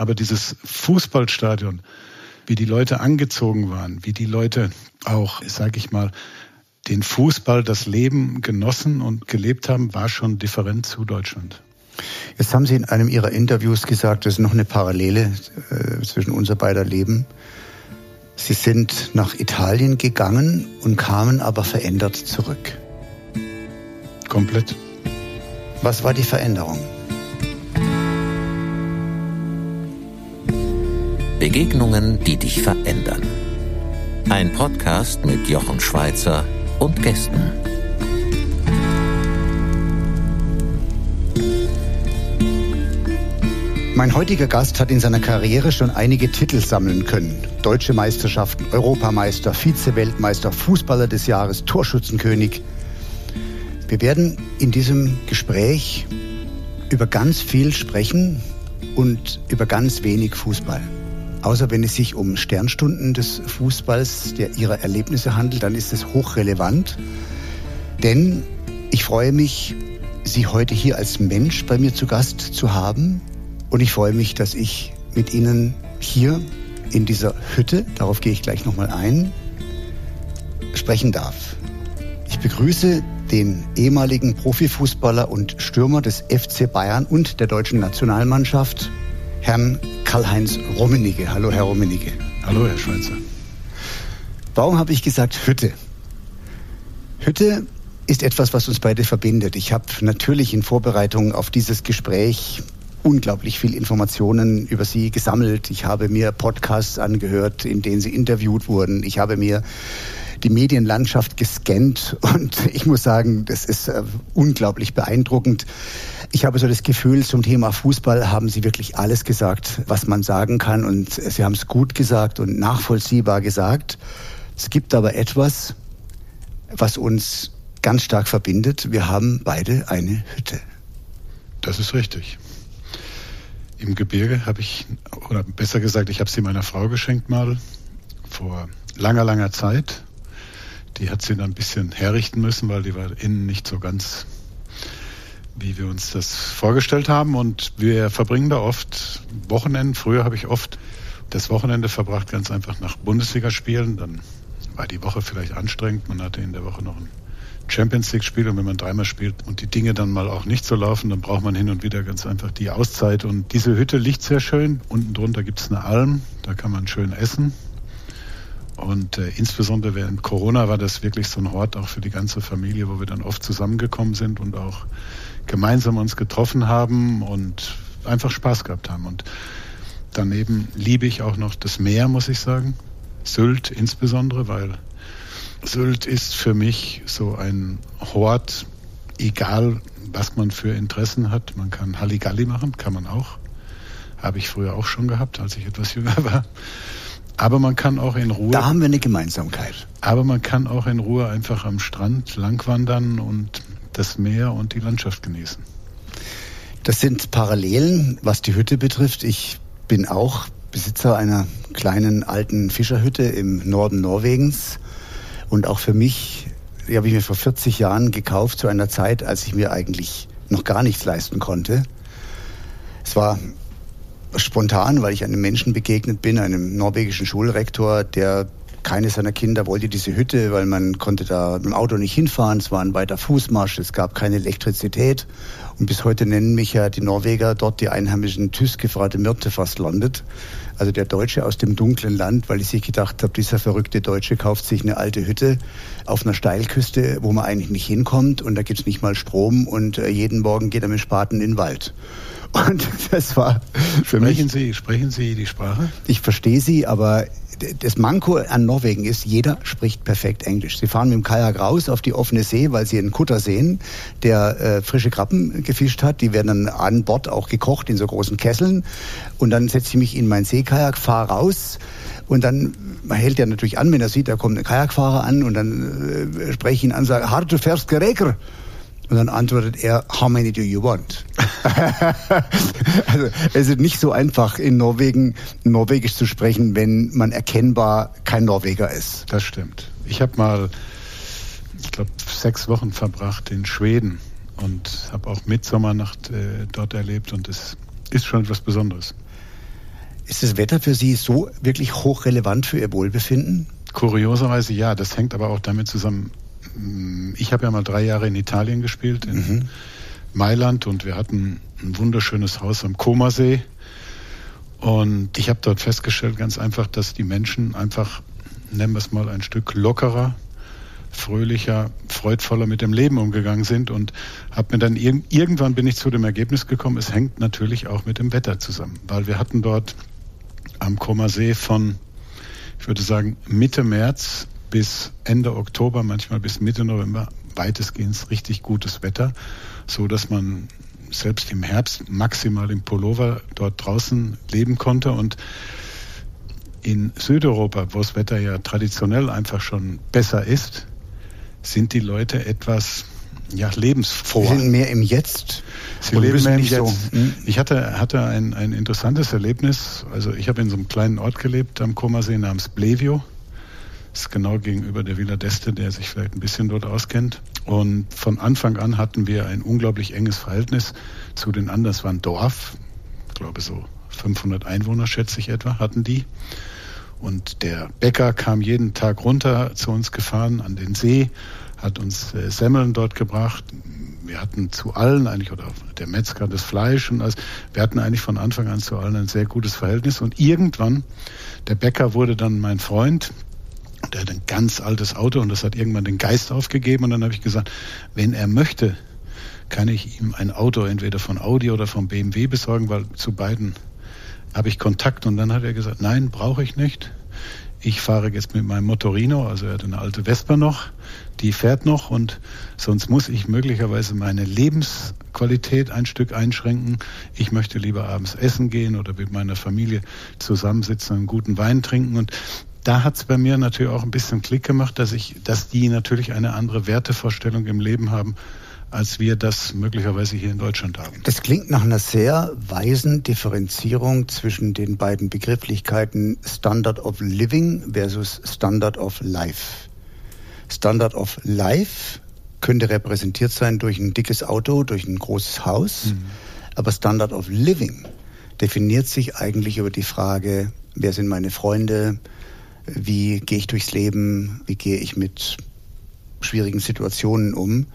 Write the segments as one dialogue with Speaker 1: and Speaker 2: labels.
Speaker 1: Aber dieses Fußballstadion, wie die Leute angezogen waren, wie die Leute auch, sag ich mal, den Fußball, das Leben genossen und gelebt haben, war schon different zu Deutschland.
Speaker 2: Jetzt haben Sie in einem Ihrer Interviews gesagt, es ist noch eine Parallele äh, zwischen unser beider Leben. Sie sind nach Italien gegangen und kamen aber verändert zurück.
Speaker 1: Komplett.
Speaker 2: Was war die Veränderung?
Speaker 3: Begegnungen, die dich verändern. Ein Podcast mit Jochen Schweizer und Gästen.
Speaker 2: Mein heutiger Gast hat in seiner Karriere schon einige Titel sammeln können. Deutsche Meisterschaften, Europameister, Vize-Weltmeister, Fußballer des Jahres, Torschützenkönig. Wir werden in diesem Gespräch über ganz viel sprechen und über ganz wenig Fußball. Außer wenn es sich um Sternstunden des Fußballs, der ihrer Erlebnisse handelt, dann ist es hochrelevant. Denn ich freue mich, Sie heute hier als Mensch bei mir zu Gast zu haben, und ich freue mich, dass ich mit Ihnen hier in dieser Hütte, darauf gehe ich gleich nochmal ein, sprechen darf. Ich begrüße den ehemaligen Profifußballer und Stürmer des FC Bayern und der deutschen Nationalmannschaft, Herrn Karl-Heinz Rummenigge. Hallo, Herr Rummenigge.
Speaker 1: Hallo, Herr Schweizer.
Speaker 2: Warum habe ich gesagt Hütte? Hütte ist etwas, was uns beide verbindet. Ich habe natürlich in Vorbereitung auf dieses Gespräch unglaublich viel Informationen über sie gesammelt. Ich habe mir Podcasts angehört, in denen sie interviewt wurden. Ich habe mir die Medienlandschaft gescannt und ich muss sagen, das ist äh, unglaublich beeindruckend. Ich habe so das Gefühl, zum Thema Fußball haben Sie wirklich alles gesagt, was man sagen kann und Sie haben es gut gesagt und nachvollziehbar gesagt. Es gibt aber etwas, was uns ganz stark verbindet. Wir haben beide eine Hütte.
Speaker 1: Das ist richtig im Gebirge habe ich, oder besser gesagt, ich habe sie meiner Frau geschenkt mal vor langer, langer Zeit. Die hat sie dann ein bisschen herrichten müssen, weil die war innen nicht so ganz, wie wir uns das vorgestellt haben. Und wir verbringen da oft Wochenenden. Früher habe ich oft das Wochenende verbracht, ganz einfach nach Bundesligaspielen. Dann war die Woche vielleicht anstrengend. Man hatte in der Woche noch ein Champions League spielt und wenn man dreimal spielt und die Dinge dann mal auch nicht so laufen, dann braucht man hin und wieder ganz einfach die Auszeit. Und diese Hütte liegt sehr schön. Unten drunter gibt es eine Alm, da kann man schön essen. Und äh, insbesondere während Corona war das wirklich so ein Hort auch für die ganze Familie, wo wir dann oft zusammengekommen sind und auch gemeinsam uns getroffen haben und einfach Spaß gehabt haben. Und daneben liebe ich auch noch das Meer, muss ich sagen. Sylt insbesondere, weil Sylt ist für mich so ein Hort, egal was man für Interessen hat. Man kann Halligalli machen, kann man auch. Habe ich früher auch schon gehabt, als ich etwas jünger war. Aber man kann auch in Ruhe.
Speaker 2: Da haben wir eine Gemeinsamkeit.
Speaker 1: Aber man kann auch in Ruhe einfach am Strand langwandern und das Meer und die Landschaft genießen.
Speaker 2: Das sind Parallelen, was die Hütte betrifft. Ich bin auch Besitzer einer kleinen alten Fischerhütte im Norden Norwegens. Und auch für mich, die habe ich mir vor 40 Jahren gekauft, zu einer Zeit, als ich mir eigentlich noch gar nichts leisten konnte. Es war spontan, weil ich einem Menschen begegnet bin, einem norwegischen Schulrektor, der keine seiner Kinder wollte diese Hütte, weil man konnte da mit dem Auto nicht hinfahren. Es war ein weiter Fußmarsch, es gab keine Elektrizität. Und bis heute nennen mich ja die Norweger dort die einheimischen Tyskefrate Myrte fast landet. Also der Deutsche aus dem dunklen Land, weil ich sich gedacht habe, dieser verrückte Deutsche kauft sich eine alte Hütte auf einer Steilküste, wo man eigentlich nicht hinkommt und da gibt's nicht mal Strom und äh, jeden Morgen geht er mit Spaten in den Wald. Und das war für
Speaker 1: sprechen
Speaker 2: mich.
Speaker 1: Sie, sprechen Sie die Sprache?
Speaker 2: Ich verstehe Sie, aber das Manko an Norwegen ist, jeder spricht perfekt Englisch. Sie fahren mit dem Kajak raus auf die offene See, weil sie einen Kutter sehen, der äh, frische Krabben gefischt hat. Die werden dann an Bord auch gekocht in so großen Kesseln. Und dann setze ich mich in mein Seekajak, fahre raus und dann hält ja natürlich an, wenn er sieht, da kommt ein Kajakfahrer an und dann äh, spreche ich ihn an und sage, hart du fährst gereker. Und dann antwortet er, how many do you want? also es ist nicht so einfach in Norwegen Norwegisch zu sprechen, wenn man erkennbar kein Norweger ist.
Speaker 1: Das stimmt. Ich habe mal, ich glaube, sechs Wochen verbracht in Schweden und habe auch Mitsommernacht äh, dort erlebt und es ist schon etwas Besonderes.
Speaker 2: Ist das Wetter für Sie so wirklich hochrelevant für Ihr Wohlbefinden?
Speaker 1: Kurioserweise ja, das hängt aber auch damit zusammen. Ich habe ja mal drei Jahre in Italien gespielt, in mhm. Mailand, und wir hatten ein wunderschönes Haus am Comasee. Und ich habe dort festgestellt, ganz einfach, dass die Menschen einfach, nennen wir es mal, ein Stück lockerer, fröhlicher, freudvoller mit dem Leben umgegangen sind und habe mir dann ir irgendwann bin ich zu dem Ergebnis gekommen, es hängt natürlich auch mit dem Wetter zusammen, weil wir hatten dort am Koma See von, ich würde sagen, Mitte März bis Ende Oktober, manchmal bis Mitte November weitestgehend richtig gutes Wetter, so dass man selbst im Herbst maximal im Pullover dort draußen leben konnte und in Südeuropa, wo das Wetter ja traditionell einfach schon besser ist, sind die Leute etwas ja, lebensfroh.
Speaker 2: Sie sind mehr im Jetzt.
Speaker 1: Sie leben mehr im Jetzt. So. Hm? Ich hatte, hatte ein, ein interessantes Erlebnis. Also ich habe in so einem kleinen Ort gelebt am Komasee namens Blevio. Ist genau gegenüber der Villa d'Este, der sich vielleicht ein bisschen dort auskennt. Und von Anfang an hatten wir ein unglaublich enges Verhältnis zu den anderen. Es war ein Dorf, ich glaube so 500 Einwohner, schätze ich etwa, hatten die. Und der Bäcker kam jeden Tag runter zu uns gefahren an den See, hat uns äh, Semmeln dort gebracht. Wir hatten zu allen eigentlich, oder der Metzger das Fleisch und alles. Wir hatten eigentlich von Anfang an zu allen ein sehr gutes Verhältnis. Und irgendwann, der Bäcker wurde dann mein Freund. Der hat ein ganz altes Auto und das hat irgendwann den Geist aufgegeben. Und dann habe ich gesagt, wenn er möchte, kann ich ihm ein Auto entweder von Audi oder von BMW besorgen, weil zu beiden habe ich Kontakt und dann hat er gesagt, nein, brauche ich nicht. Ich fahre jetzt mit meinem Motorino, also er hat eine alte Vespa noch, die fährt noch und sonst muss ich möglicherweise meine Lebensqualität ein Stück einschränken. Ich möchte lieber abends essen gehen oder mit meiner Familie zusammensitzen, einen guten Wein trinken und da hat es bei mir natürlich auch ein bisschen Klick gemacht, dass ich, dass die natürlich eine andere Wertevorstellung im Leben haben als wir das möglicherweise hier in Deutschland haben.
Speaker 2: Das klingt nach einer sehr weisen Differenzierung zwischen den beiden Begrifflichkeiten Standard of Living versus Standard of Life. Standard of Life könnte repräsentiert sein durch ein dickes Auto, durch ein großes Haus, mhm. aber Standard of Living definiert sich eigentlich über die Frage, wer sind meine Freunde, wie gehe ich durchs Leben, wie gehe ich mit schwierigen Situationen um.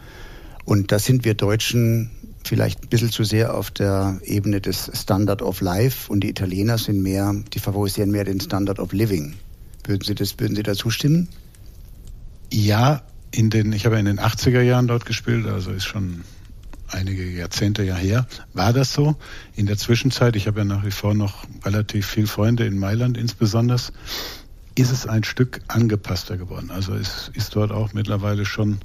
Speaker 2: Und da sind wir Deutschen vielleicht ein bisschen zu sehr auf der Ebene des Standard of Life und die Italiener sind mehr, die favorisieren mehr den Standard of Living. Würden Sie das, würden Sie da zustimmen?
Speaker 1: Ja, in den, ich habe in den 80er Jahren dort gespielt, also ist schon einige Jahrzehnte ja her, war das so. In der Zwischenzeit, ich habe ja nach wie vor noch relativ viele Freunde in Mailand insbesondere, ist es ein Stück angepasster geworden. Also es ist dort auch mittlerweile schon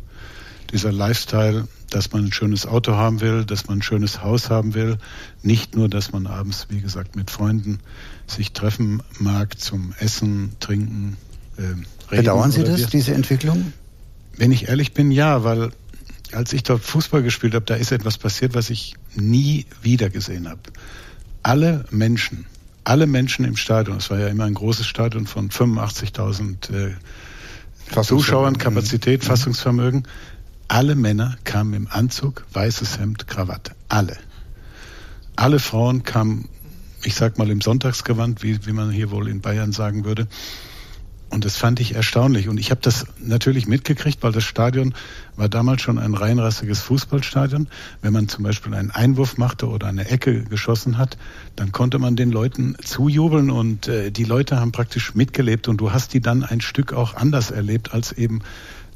Speaker 1: dieser Lifestyle, dass man ein schönes Auto haben will, dass man ein schönes Haus haben will. Nicht nur, dass man abends, wie gesagt, mit Freunden sich treffen mag zum Essen, Trinken.
Speaker 2: Äh, reden Bedauern Sie das, diese Entwicklung?
Speaker 1: Wenn ich ehrlich bin, ja, weil als ich dort Fußball gespielt habe, da ist etwas passiert, was ich nie wieder gesehen habe. Alle Menschen, alle Menschen im Stadion, es war ja immer ein großes Stadion von 85.000 äh, Zuschauern, Kapazität, mhm. Fassungsvermögen, alle Männer kamen im Anzug, weißes Hemd, Krawatte. Alle. Alle Frauen kamen, ich sag mal, im Sonntagsgewand, wie, wie man hier wohl in Bayern sagen würde. Und das fand ich erstaunlich. Und ich habe das natürlich mitgekriegt, weil das Stadion war damals schon ein reinrassiges Fußballstadion. Wenn man zum Beispiel einen Einwurf machte oder eine Ecke geschossen hat, dann konnte man den Leuten zujubeln und äh, die Leute haben praktisch mitgelebt und du hast die dann ein Stück auch anders erlebt als eben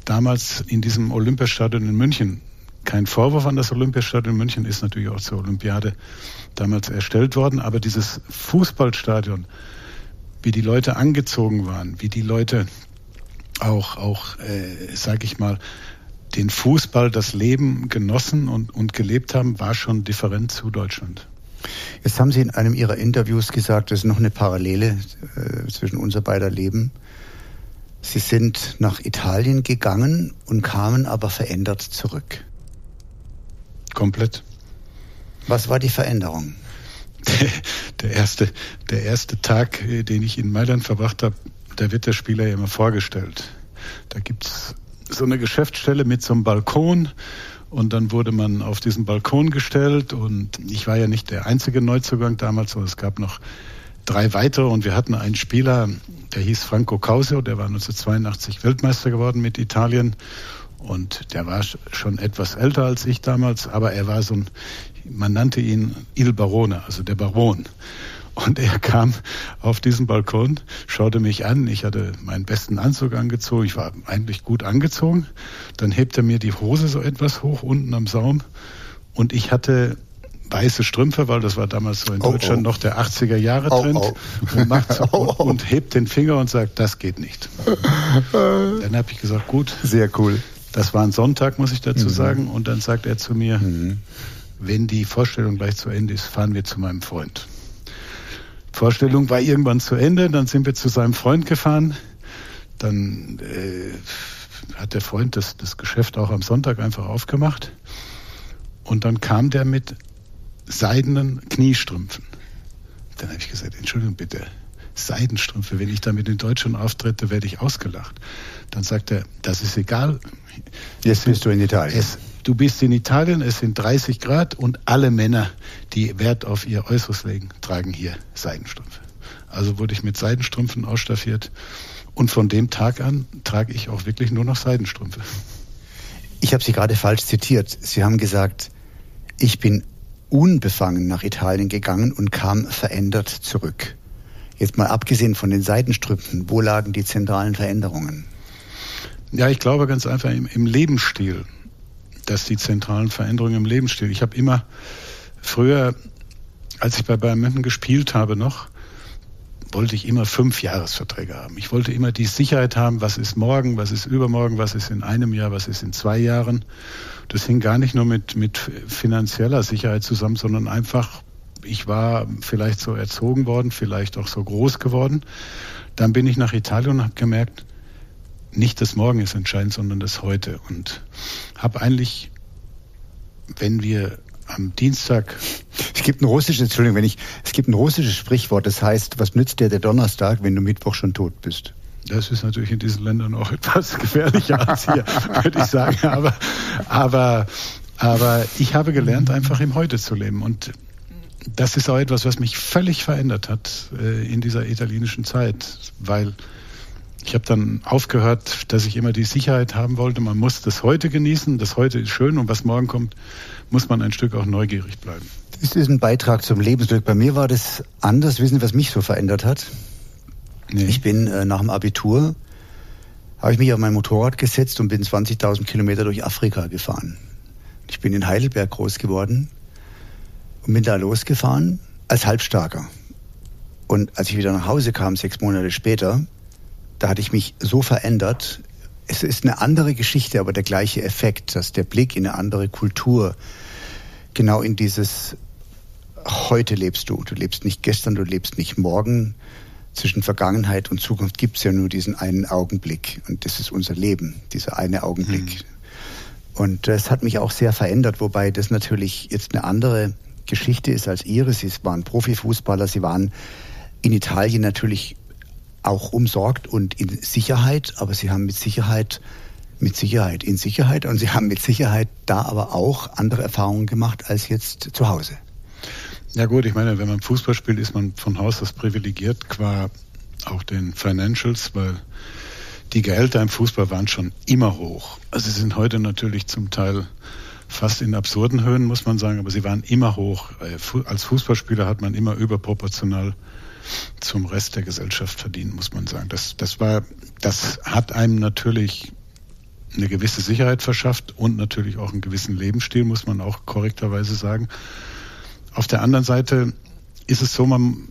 Speaker 1: damals in diesem Olympiastadion in München. Kein Vorwurf an das Olympiastadion in München ist natürlich auch zur Olympiade damals erstellt worden, aber dieses Fußballstadion, wie die Leute angezogen waren, wie die Leute auch, auch äh, sage ich mal, den Fußball, das Leben genossen und, und gelebt haben, war schon different zu Deutschland.
Speaker 2: Jetzt haben Sie in einem Ihrer Interviews gesagt, es ist noch eine Parallele äh, zwischen unser beider Leben. Sie sind nach Italien gegangen und kamen aber verändert zurück.
Speaker 1: Komplett.
Speaker 2: Was war die Veränderung?
Speaker 1: Der, erste, der erste Tag, äh, den ich in Mailand verbracht habe, da wird der Spieler ja immer vorgestellt. Da gibt es so eine Geschäftsstelle mit so einem Balkon und dann wurde man auf diesen Balkon gestellt und ich war ja nicht der einzige Neuzugang damals, sondern es gab noch drei weitere und wir hatten einen Spieler, der hieß Franco Causio, der war 1982 Weltmeister geworden mit Italien und der war schon etwas älter als ich damals, aber er war so ein, man nannte ihn Il Barone, also der Baron. Und er kam auf diesen Balkon, schaute mich an. Ich hatte meinen besten Anzug angezogen. Ich war eigentlich gut angezogen. Dann hebt er mir die Hose so etwas hoch unten am Saum. Und ich hatte weiße Strümpfe, weil das war damals so in oh, Deutschland oh. noch der 80er Jahre Trend oh, oh. und, macht so, und, und, hebt den Finger und sagt, das geht nicht. dann habe ich gesagt, gut.
Speaker 2: Sehr cool.
Speaker 1: Das war ein Sonntag, muss ich dazu mhm. sagen. Und dann sagt er zu mir, mhm. wenn die Vorstellung gleich zu Ende ist, fahren wir zu meinem Freund. Vorstellung war irgendwann zu Ende, dann sind wir zu seinem Freund gefahren. Dann äh, hat der Freund das, das Geschäft auch am Sonntag einfach aufgemacht. Und dann kam der mit seidenen Kniestrümpfen. Dann habe ich gesagt, Entschuldigung bitte, Seidenstrümpfe, wenn ich da mit den Deutschen auftrete, werde ich ausgelacht. Dann sagt er, das ist egal.
Speaker 2: Jetzt bist du in Italien.
Speaker 1: Es, du bist in Italien, es sind 30 Grad und alle Männer, die Wert auf ihr Äußeres legen, tragen hier Seidenstrümpfe. Also wurde ich mit Seidenstrümpfen ausstaffiert und von dem Tag an trage ich auch wirklich nur noch Seidenstrümpfe.
Speaker 2: Ich habe Sie gerade falsch zitiert. Sie haben gesagt, ich bin unbefangen nach Italien gegangen und kam verändert zurück. Jetzt mal abgesehen von den Seitenstrümpfen, wo lagen die zentralen Veränderungen?
Speaker 1: Ja, ich glaube ganz einfach im, im Lebensstil, dass die zentralen Veränderungen im Lebensstil. Ich habe immer früher, als ich bei Bayern München gespielt habe noch, wollte ich immer fünf Jahresverträge haben. Ich wollte immer die Sicherheit haben, was ist morgen, was ist übermorgen, was ist in einem Jahr, was ist in zwei Jahren. Das hing gar nicht nur mit, mit finanzieller Sicherheit zusammen, sondern einfach, ich war vielleicht so erzogen worden, vielleicht auch so groß geworden. Dann bin ich nach Italien und habe gemerkt, nicht das Morgen ist entscheidend, sondern das Heute. Und habe eigentlich, wenn wir am Dienstag.
Speaker 2: Es gibt ein russisches, Entschuldigung, wenn ich, es gibt ein russisches Sprichwort, das heißt, was nützt dir der Donnerstag, wenn du Mittwoch schon tot bist?
Speaker 1: Das ist natürlich in diesen Ländern auch etwas gefährlicher als hier, würde ich sagen. Aber, aber, aber ich habe gelernt, einfach im Heute zu leben. Und das ist auch etwas, was mich völlig verändert hat äh, in dieser italienischen Zeit, weil ich habe dann aufgehört, dass ich immer die Sicherheit haben wollte. Man muss das heute genießen. Das heute ist schön und was morgen kommt, muss man ein Stück auch neugierig bleiben.
Speaker 2: Das ist ein Beitrag zum Lebensglück. Bei mir war das anders. Wissen Sie, was mich so verändert hat? Nee. Ich bin äh, nach dem Abitur, habe ich mich auf mein Motorrad gesetzt und bin 20.000 Kilometer durch Afrika gefahren. Ich bin in Heidelberg groß geworden und bin da losgefahren als Halbstarker. Und als ich wieder nach Hause kam, sechs Monate später, da hatte ich mich so verändert. Es ist eine andere Geschichte, aber der gleiche Effekt, dass der Blick in eine andere Kultur genau in dieses heute lebst du. Du lebst nicht gestern, du lebst nicht morgen, zwischen Vergangenheit und Zukunft gibt es ja nur diesen einen Augenblick. Und das ist unser Leben, dieser eine Augenblick. Mhm. Und das hat mich auch sehr verändert, wobei das natürlich jetzt eine andere Geschichte ist als Ihre. Sie waren Profifußballer, Sie waren in Italien natürlich auch umsorgt und in Sicherheit, aber Sie haben mit Sicherheit mit Sicherheit in Sicherheit und Sie haben mit Sicherheit da aber auch andere Erfahrungen gemacht als jetzt zu Hause.
Speaker 1: Ja gut, ich meine, wenn man Fußball spielt, ist man von Haus aus privilegiert qua auch den Financials, weil die Gehälter im Fußball waren schon immer hoch. Also sie sind heute natürlich zum Teil fast in absurden Höhen, muss man sagen, aber sie waren immer hoch. Äh, als Fußballspieler hat man immer überproportional zum Rest der Gesellschaft verdient, muss man sagen. Das, das war, das hat einem natürlich eine gewisse Sicherheit verschafft und natürlich auch einen gewissen Lebensstil, muss man auch korrekterweise sagen. Auf der anderen Seite ist es so, man,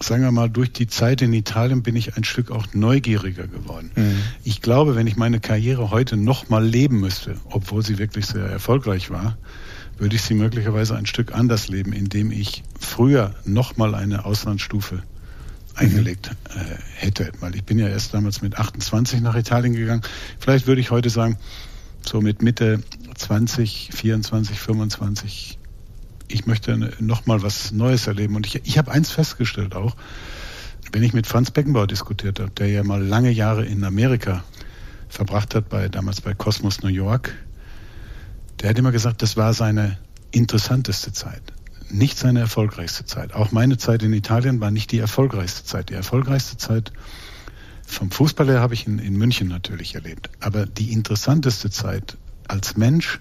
Speaker 1: sagen wir mal, durch die Zeit in Italien bin ich ein Stück auch neugieriger geworden. Mhm. Ich glaube, wenn ich meine Karriere heute nochmal leben müsste, obwohl sie wirklich sehr erfolgreich war, würde ich sie möglicherweise ein Stück anders leben, indem ich früher nochmal eine Auslandsstufe eingelegt mhm. äh, hätte. Weil ich bin ja erst damals mit 28 nach Italien gegangen. Vielleicht würde ich heute sagen, so mit Mitte 20, 24, 25 ich möchte noch mal was Neues erleben. Und ich, ich habe eins festgestellt auch, wenn ich mit Franz Beckenbauer diskutiert habe, der ja mal lange Jahre in Amerika verbracht hat, bei, damals bei Cosmos New York, der hat immer gesagt, das war seine interessanteste Zeit. nicht seine erfolgreichste Zeit. Auch meine Zeit in Italien war nicht die erfolgreichste Zeit. Die erfolgreichste Zeit vom Fußball her habe ich in, in München natürlich erlebt. Aber die interessanteste Zeit als Mensch,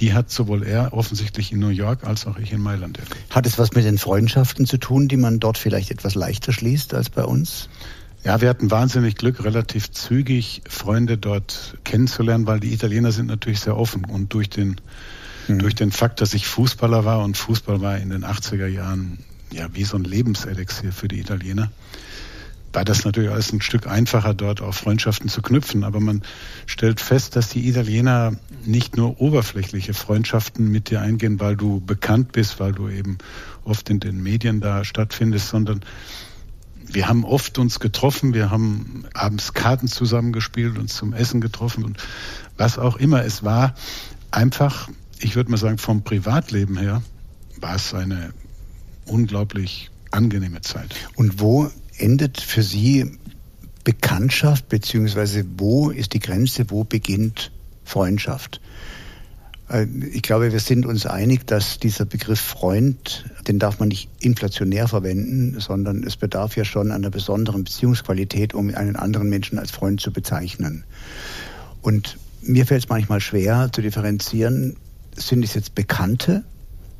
Speaker 1: die hat sowohl er offensichtlich in New York als auch ich in Mailand.
Speaker 2: Hat es was mit den Freundschaften zu tun, die man dort vielleicht etwas leichter schließt als bei uns?
Speaker 1: Ja, wir hatten wahnsinnig Glück, relativ zügig Freunde dort kennenzulernen, weil die Italiener sind natürlich sehr offen und durch den mhm. durch den Fakt, dass ich Fußballer war und Fußball war in den 80er Jahren ja wie so ein Lebenselixier für die Italiener war das natürlich alles ein Stück einfacher, dort auch Freundschaften zu knüpfen. Aber man stellt fest, dass die Italiener nicht nur oberflächliche Freundschaften mit dir eingehen, weil du bekannt bist, weil du eben oft in den Medien da stattfindest, sondern wir haben oft uns getroffen, wir haben abends Karten zusammengespielt, uns zum Essen getroffen und was auch immer es war. Einfach, ich würde mal sagen, vom Privatleben her war es eine unglaublich angenehme Zeit.
Speaker 2: Und wo endet für Sie Bekanntschaft, beziehungsweise wo ist die Grenze, wo beginnt Freundschaft? Äh, ich glaube, wir sind uns einig, dass dieser Begriff Freund, den darf man nicht inflationär verwenden, sondern es bedarf ja schon einer besonderen Beziehungsqualität, um einen anderen Menschen als Freund zu bezeichnen. Und mir fällt es manchmal schwer zu differenzieren, sind es jetzt Bekannte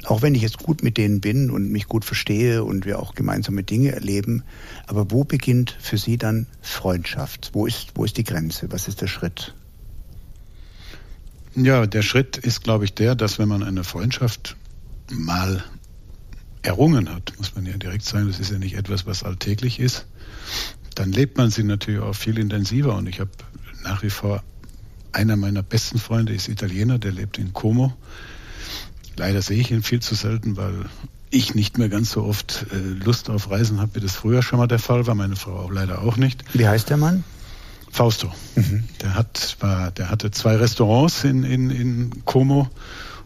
Speaker 2: auch wenn ich jetzt gut mit denen bin und mich gut verstehe und wir auch gemeinsame Dinge erleben, aber wo beginnt für Sie dann Freundschaft? Wo ist, wo ist die Grenze? Was ist der Schritt?
Speaker 1: Ja, der Schritt ist, glaube ich, der, dass wenn man eine Freundschaft mal errungen hat, muss man ja direkt sagen, das ist ja nicht etwas, was alltäglich ist, dann lebt man sie natürlich auch viel intensiver. Und ich habe nach wie vor einer meiner besten Freunde ist Italiener, der lebt in Como. Leider sehe ich ihn viel zu selten, weil ich nicht mehr ganz so oft äh, Lust auf Reisen habe, wie das früher schon mal der Fall war. Meine Frau auch leider auch nicht.
Speaker 2: Wie heißt der Mann?
Speaker 1: Fausto. Mhm. Der, hat, war, der hatte zwei Restaurants in, in, in Como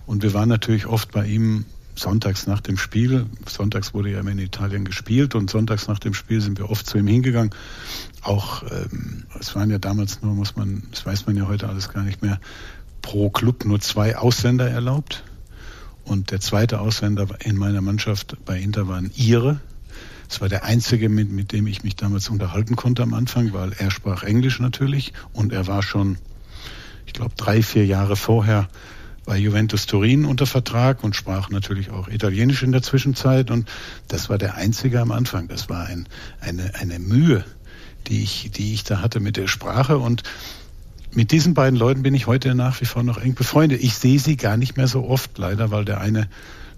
Speaker 1: und wir waren natürlich oft bei ihm sonntags nach dem Spiel. Sonntags wurde ja immer in Italien gespielt und sonntags nach dem Spiel sind wir oft zu ihm hingegangen. Auch, ähm, es waren ja damals nur, muss man, das weiß man ja heute alles gar nicht mehr, pro Club nur zwei Ausländer erlaubt. Und der zweite Ausländer in meiner Mannschaft bei Inter war ein Ire. Es war der einzige, mit, mit dem ich mich damals unterhalten konnte am Anfang, weil er sprach Englisch natürlich und er war schon, ich glaube, drei, vier Jahre vorher bei Juventus Turin unter Vertrag und sprach natürlich auch Italienisch in der Zwischenzeit. Und das war der einzige am Anfang. Das war ein, eine, eine Mühe, die ich, die ich da hatte mit der Sprache. Und mit diesen beiden Leuten bin ich heute nach wie vor noch eng befreundet. Ich sehe sie gar nicht mehr so oft, leider, weil der eine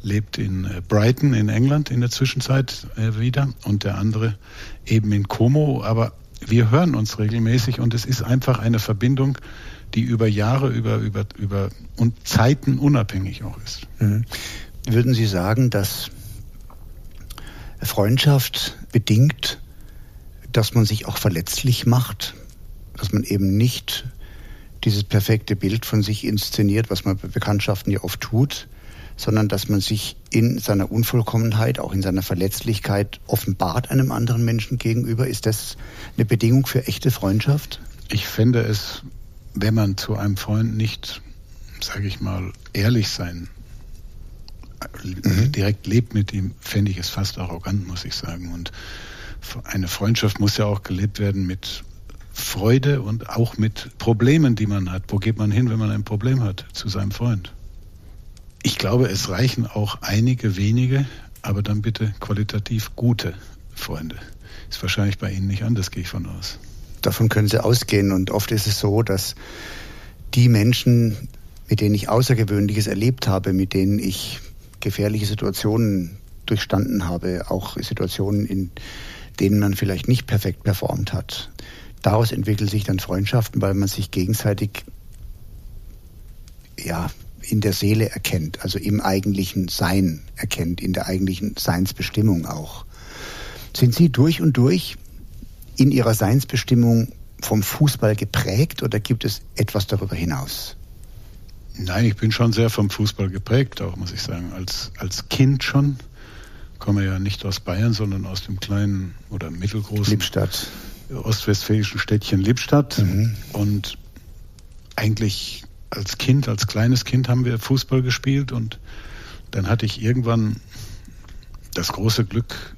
Speaker 1: lebt in äh, Brighton in England in der Zwischenzeit äh, wieder und der andere eben in Como. Aber wir hören uns regelmäßig und es ist einfach eine Verbindung, die über Jahre, über, über, über und Zeiten unabhängig auch ist. Mhm.
Speaker 2: Würden Sie sagen, dass Freundschaft bedingt, dass man sich auch verletzlich macht, dass man eben nicht dieses perfekte Bild von sich inszeniert, was man bei Bekanntschaften ja oft tut, sondern dass man sich in seiner Unvollkommenheit, auch in seiner Verletzlichkeit offenbart einem anderen Menschen gegenüber. Ist das eine Bedingung für echte Freundschaft?
Speaker 1: Ich fände es, wenn man zu einem Freund nicht, sage ich mal, ehrlich sein, mhm. direkt lebt mit ihm, fände ich es fast arrogant, muss ich sagen. Und eine Freundschaft muss ja auch gelebt werden mit Freude und auch mit Problemen, die man hat. Wo geht man hin, wenn man ein Problem hat zu seinem Freund? Ich glaube, es reichen auch einige wenige, aber dann bitte qualitativ gute Freunde. Ist wahrscheinlich bei Ihnen nicht anders, gehe ich von aus.
Speaker 2: Davon können Sie ausgehen. Und oft ist es so, dass die Menschen, mit denen ich Außergewöhnliches erlebt habe, mit denen ich gefährliche Situationen durchstanden habe, auch Situationen, in denen man vielleicht nicht perfekt performt hat, daraus entwickeln sich dann Freundschaften, weil man sich gegenseitig ja in der Seele erkennt, also im eigentlichen Sein erkennt, in der eigentlichen Seinsbestimmung auch. Sind Sie durch und durch in Ihrer Seinsbestimmung vom Fußball geprägt oder gibt es etwas darüber hinaus?
Speaker 1: Nein, ich bin schon sehr vom Fußball geprägt, auch muss ich sagen. Als, als Kind schon. Komme ja nicht aus Bayern, sondern aus dem kleinen oder mittelgroßen
Speaker 2: Lippstadt
Speaker 1: ostwestfälischen Städtchen Lippstadt. Mhm. Und eigentlich als Kind, als kleines Kind haben wir Fußball gespielt und dann hatte ich irgendwann das große Glück,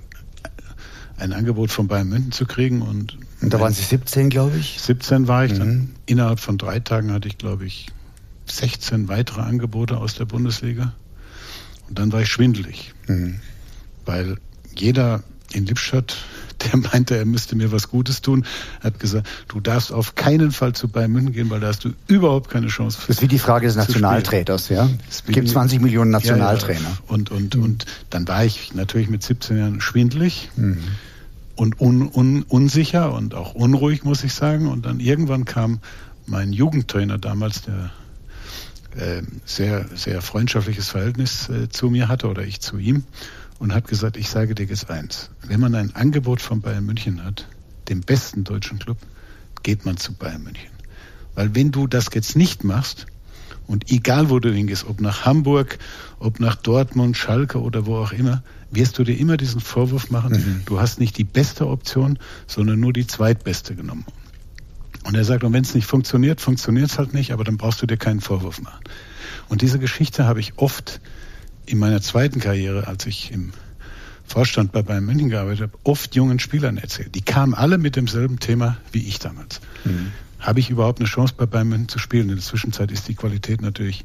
Speaker 1: ein Angebot von Bayern München zu kriegen. Und,
Speaker 2: und da waren Sie 17, glaube ich?
Speaker 1: 17 war ich. Mhm. Dann innerhalb von drei Tagen hatte ich, glaube ich, 16 weitere Angebote aus der Bundesliga. Und dann war ich schwindelig. Mhm. Weil jeder in Lippstadt, der meinte, er müsste mir was Gutes tun, hat gesagt, du darfst auf keinen Fall zu Bayern München gehen, weil da hast du überhaupt keine Chance.
Speaker 2: Das ist wie die Frage des Nationaltrainers, ja? Es gibt 20 Millionen Nationaltrainer. Ja, ja.
Speaker 1: Und, und, mhm. und dann war ich natürlich mit 17 Jahren schwindelig. Mhm und un, un, unsicher und auch unruhig, muss ich sagen. Und dann irgendwann kam mein Jugendtrainer damals, der äh, sehr, sehr freundschaftliches Verhältnis äh, zu mir hatte oder ich zu ihm und hat gesagt, ich sage dir jetzt eins, wenn man ein Angebot von Bayern München hat, dem besten deutschen Club, geht man zu Bayern München. Weil wenn du das jetzt nicht machst, und egal wo du hingehst, ob nach Hamburg, ob nach Dortmund, Schalke oder wo auch immer, wirst du dir immer diesen Vorwurf machen, mhm. du hast nicht die beste Option, sondern nur die zweitbeste genommen. Und er sagt, und wenn es nicht funktioniert, funktioniert es halt nicht, aber dann brauchst du dir keinen Vorwurf machen. Und diese Geschichte habe ich oft in meiner zweiten Karriere, als ich im Vorstand bei Bayern München gearbeitet habe, oft jungen Spielern erzählt. Die kamen alle mit demselben Thema wie ich damals. Mhm. Habe ich überhaupt eine Chance bei Bayern München zu spielen? In der Zwischenzeit ist die Qualität natürlich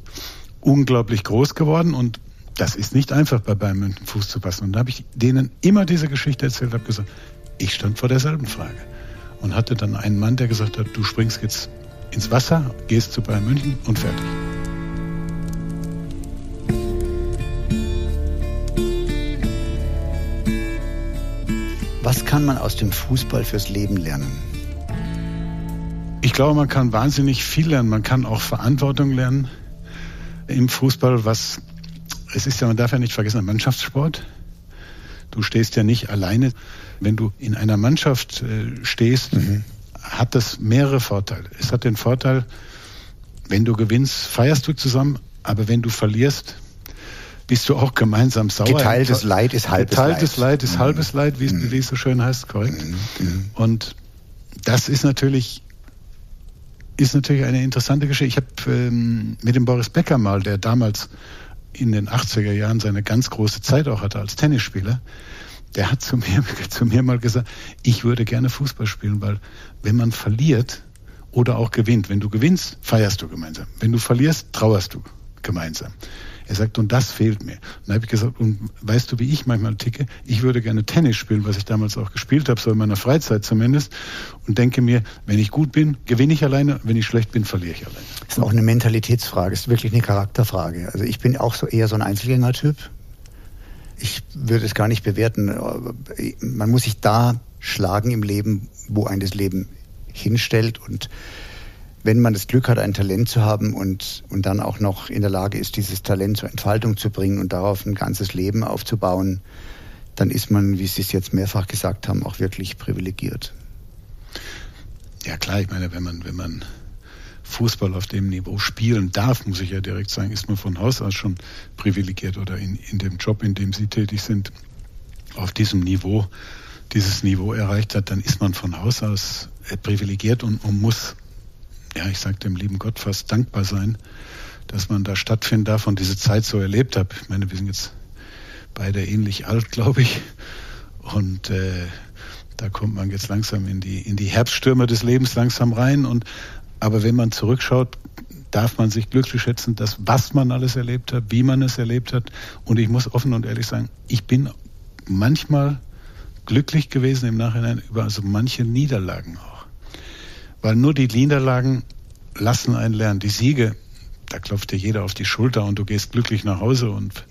Speaker 1: unglaublich groß geworden und das ist nicht einfach bei Bayern München Fuß zu passen. Und da habe ich denen immer diese Geschichte erzählt, habe gesagt, ich stand vor derselben Frage und hatte dann einen Mann, der gesagt hat, du springst jetzt ins Wasser, gehst zu Bayern München und fertig.
Speaker 2: Was kann man aus dem Fußball fürs Leben lernen?
Speaker 1: Ich glaube, man kann wahnsinnig viel lernen. Man kann auch Verantwortung lernen im Fußball, was es ist ja, man darf ja nicht vergessen, ein Mannschaftssport. Du stehst ja nicht alleine. Wenn du in einer Mannschaft äh, stehst, mhm. hat das mehrere Vorteile. Es hat den Vorteil, wenn du gewinnst, feierst du zusammen, aber wenn du verlierst, bist du auch gemeinsam sauer.
Speaker 2: Geteiltes Leid ist halbes
Speaker 1: Geteiltes Leid. Leid ist mhm. halbes Leid, wie, mhm. es so schön heißt, korrekt. Mhm. mhm. Und das ist natürlich ist natürlich eine interessante Geschichte. Ich habe ähm, mit dem Boris Becker mal, der damals in den 80er Jahren seine ganz große Zeit auch hatte als Tennisspieler, der hat zu mir, zu mir mal gesagt, ich würde gerne Fußball spielen, weil wenn man verliert oder auch gewinnt, wenn du gewinnst, feierst du gemeinsam. Wenn du verlierst, trauerst du gemeinsam. Er sagt, und das fehlt mir. Und dann habe ich gesagt, und weißt du, wie ich manchmal ticke? Ich würde gerne Tennis spielen, was ich damals auch gespielt habe, so in meiner Freizeit zumindest, und denke mir, wenn ich gut bin, gewinne ich alleine, wenn ich schlecht bin, verliere ich alleine.
Speaker 2: Das ist auch eine Mentalitätsfrage, ist wirklich eine Charakterfrage. Also ich bin auch so eher so ein Einzelgängertyp. Ich würde es gar nicht bewerten. Man muss sich da schlagen im Leben, wo ein das Leben hinstellt und wenn man das Glück hat, ein Talent zu haben und, und dann auch noch in der Lage ist, dieses Talent zur Entfaltung zu bringen und darauf ein ganzes Leben aufzubauen, dann ist man, wie Sie es jetzt mehrfach gesagt haben, auch wirklich privilegiert.
Speaker 1: Ja klar, ich meine, wenn man, wenn man Fußball auf dem Niveau spielen darf, muss ich ja direkt sagen, ist man von Haus aus schon privilegiert oder in, in dem Job, in dem Sie tätig sind, auf diesem Niveau, dieses Niveau erreicht hat, dann ist man von Haus aus privilegiert und, und muss ja, ich sage dem lieben Gott fast dankbar sein, dass man da stattfinden darf und diese Zeit so erlebt habe. Ich meine, wir sind jetzt beide ähnlich alt, glaube ich. Und äh, da kommt man jetzt langsam in die, in die Herbststürme des Lebens langsam rein. Und, aber wenn man zurückschaut, darf man sich glücklich schätzen, dass was man alles erlebt hat, wie man es erlebt hat. Und ich muss offen und ehrlich sagen, ich bin manchmal glücklich gewesen im Nachhinein über so manche Niederlagen auch. Weil nur die Niederlagen lassen einen lernen. Die Siege, da klopft dir jeder auf die Schulter und du gehst glücklich nach Hause und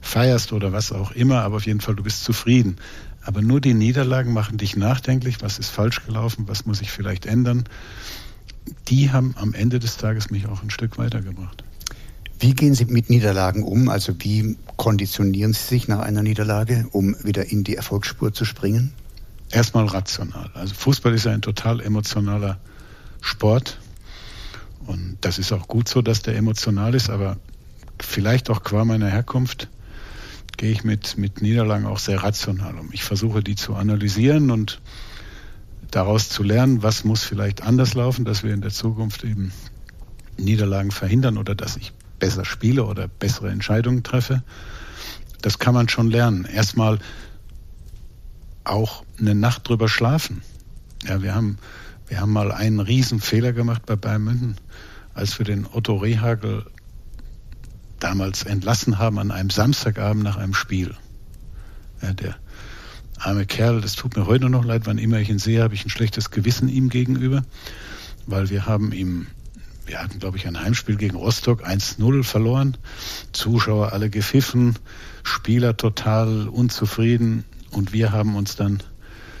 Speaker 1: feierst oder was auch immer, aber auf jeden Fall, du bist zufrieden. Aber nur die Niederlagen machen dich nachdenklich, was ist falsch gelaufen, was muss ich vielleicht ändern. Die haben am Ende des Tages mich auch ein Stück weitergebracht.
Speaker 2: Wie gehen Sie mit Niederlagen um? Also wie konditionieren Sie sich nach einer Niederlage, um wieder in die Erfolgsspur zu springen?
Speaker 1: Erstmal rational. Also Fußball ist ein total emotionaler Sport. Und das ist auch gut so, dass der emotional ist, aber vielleicht auch qua meiner Herkunft gehe ich mit, mit Niederlagen auch sehr rational um. Ich versuche die zu analysieren und daraus zu lernen, was muss vielleicht anders laufen, dass wir in der Zukunft eben Niederlagen verhindern oder dass ich besser spiele oder bessere Entscheidungen treffe. das kann man schon lernen. Erstmal auch eine Nacht drüber schlafen. Ja, wir haben, wir haben mal einen riesen Fehler gemacht bei Bayern München, als wir den Otto Rehagel damals entlassen haben an einem Samstagabend nach einem Spiel. Ja, der arme Kerl, das tut mir heute noch leid, wann immer ich ihn sehe, habe ich ein schlechtes Gewissen ihm gegenüber, weil wir haben ihm, wir hatten glaube ich ein Heimspiel gegen Rostock 1-0 verloren, Zuschauer alle gepfiffen, Spieler total unzufrieden und wir haben uns dann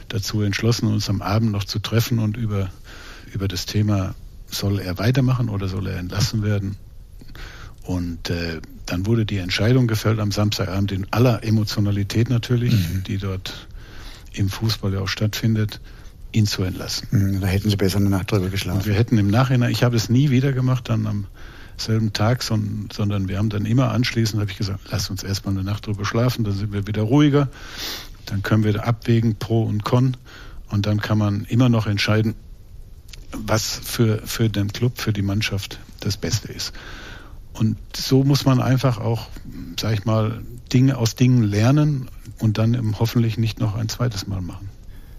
Speaker 1: dazu entschlossen, uns am Abend noch zu treffen und über, über das Thema, soll er weitermachen oder soll er entlassen werden, und äh, dann wurde die Entscheidung gefällt am Samstagabend in aller Emotionalität natürlich, mhm. die dort im Fußball ja auch stattfindet, ihn zu entlassen.
Speaker 2: Mhm, da hätten Sie besser eine Nacht drüber geschlafen.
Speaker 1: Und wir hätten im Nachhinein, ich habe es nie wieder gemacht, dann am selben Tag, sondern, sondern wir haben dann immer anschließend, habe ich gesagt, lass uns erstmal eine Nacht drüber schlafen, dann sind wir wieder ruhiger, dann können wir abwägen Pro und Con und dann kann man immer noch entscheiden, was für, für den Club, für die Mannschaft das Beste ist. Und so muss man einfach auch, sag ich mal, Dinge aus Dingen lernen und dann hoffentlich nicht noch ein zweites Mal machen.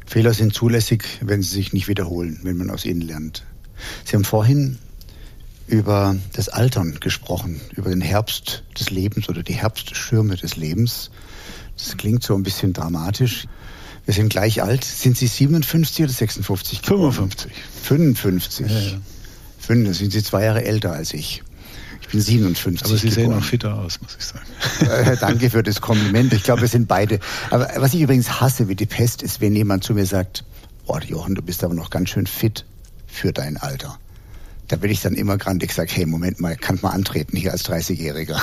Speaker 2: Fehler sind zulässig, wenn sie sich nicht wiederholen, wenn man aus ihnen lernt. Sie haben vorhin über das Altern gesprochen, über den Herbst des Lebens oder die Herbstschirme des Lebens. Das klingt so ein bisschen dramatisch. Wir sind gleich alt. Sind Sie 57 oder 56?
Speaker 1: 55.
Speaker 2: 55. Ja, ja. Fünf, sind Sie zwei Jahre älter als ich. Ich bin 57.
Speaker 1: Aber Sie geboren. sehen auch fitter aus, muss ich sagen.
Speaker 2: Äh, danke für das Kompliment. Ich glaube, wir sind beide. Aber was ich übrigens hasse wie die Pest, ist, wenn jemand zu mir sagt, oh Jochen, du bist aber noch ganz schön fit für dein Alter. Da bin ich dann immer grandig sage, hey, Moment mal, kann mal antreten hier als 30-Jähriger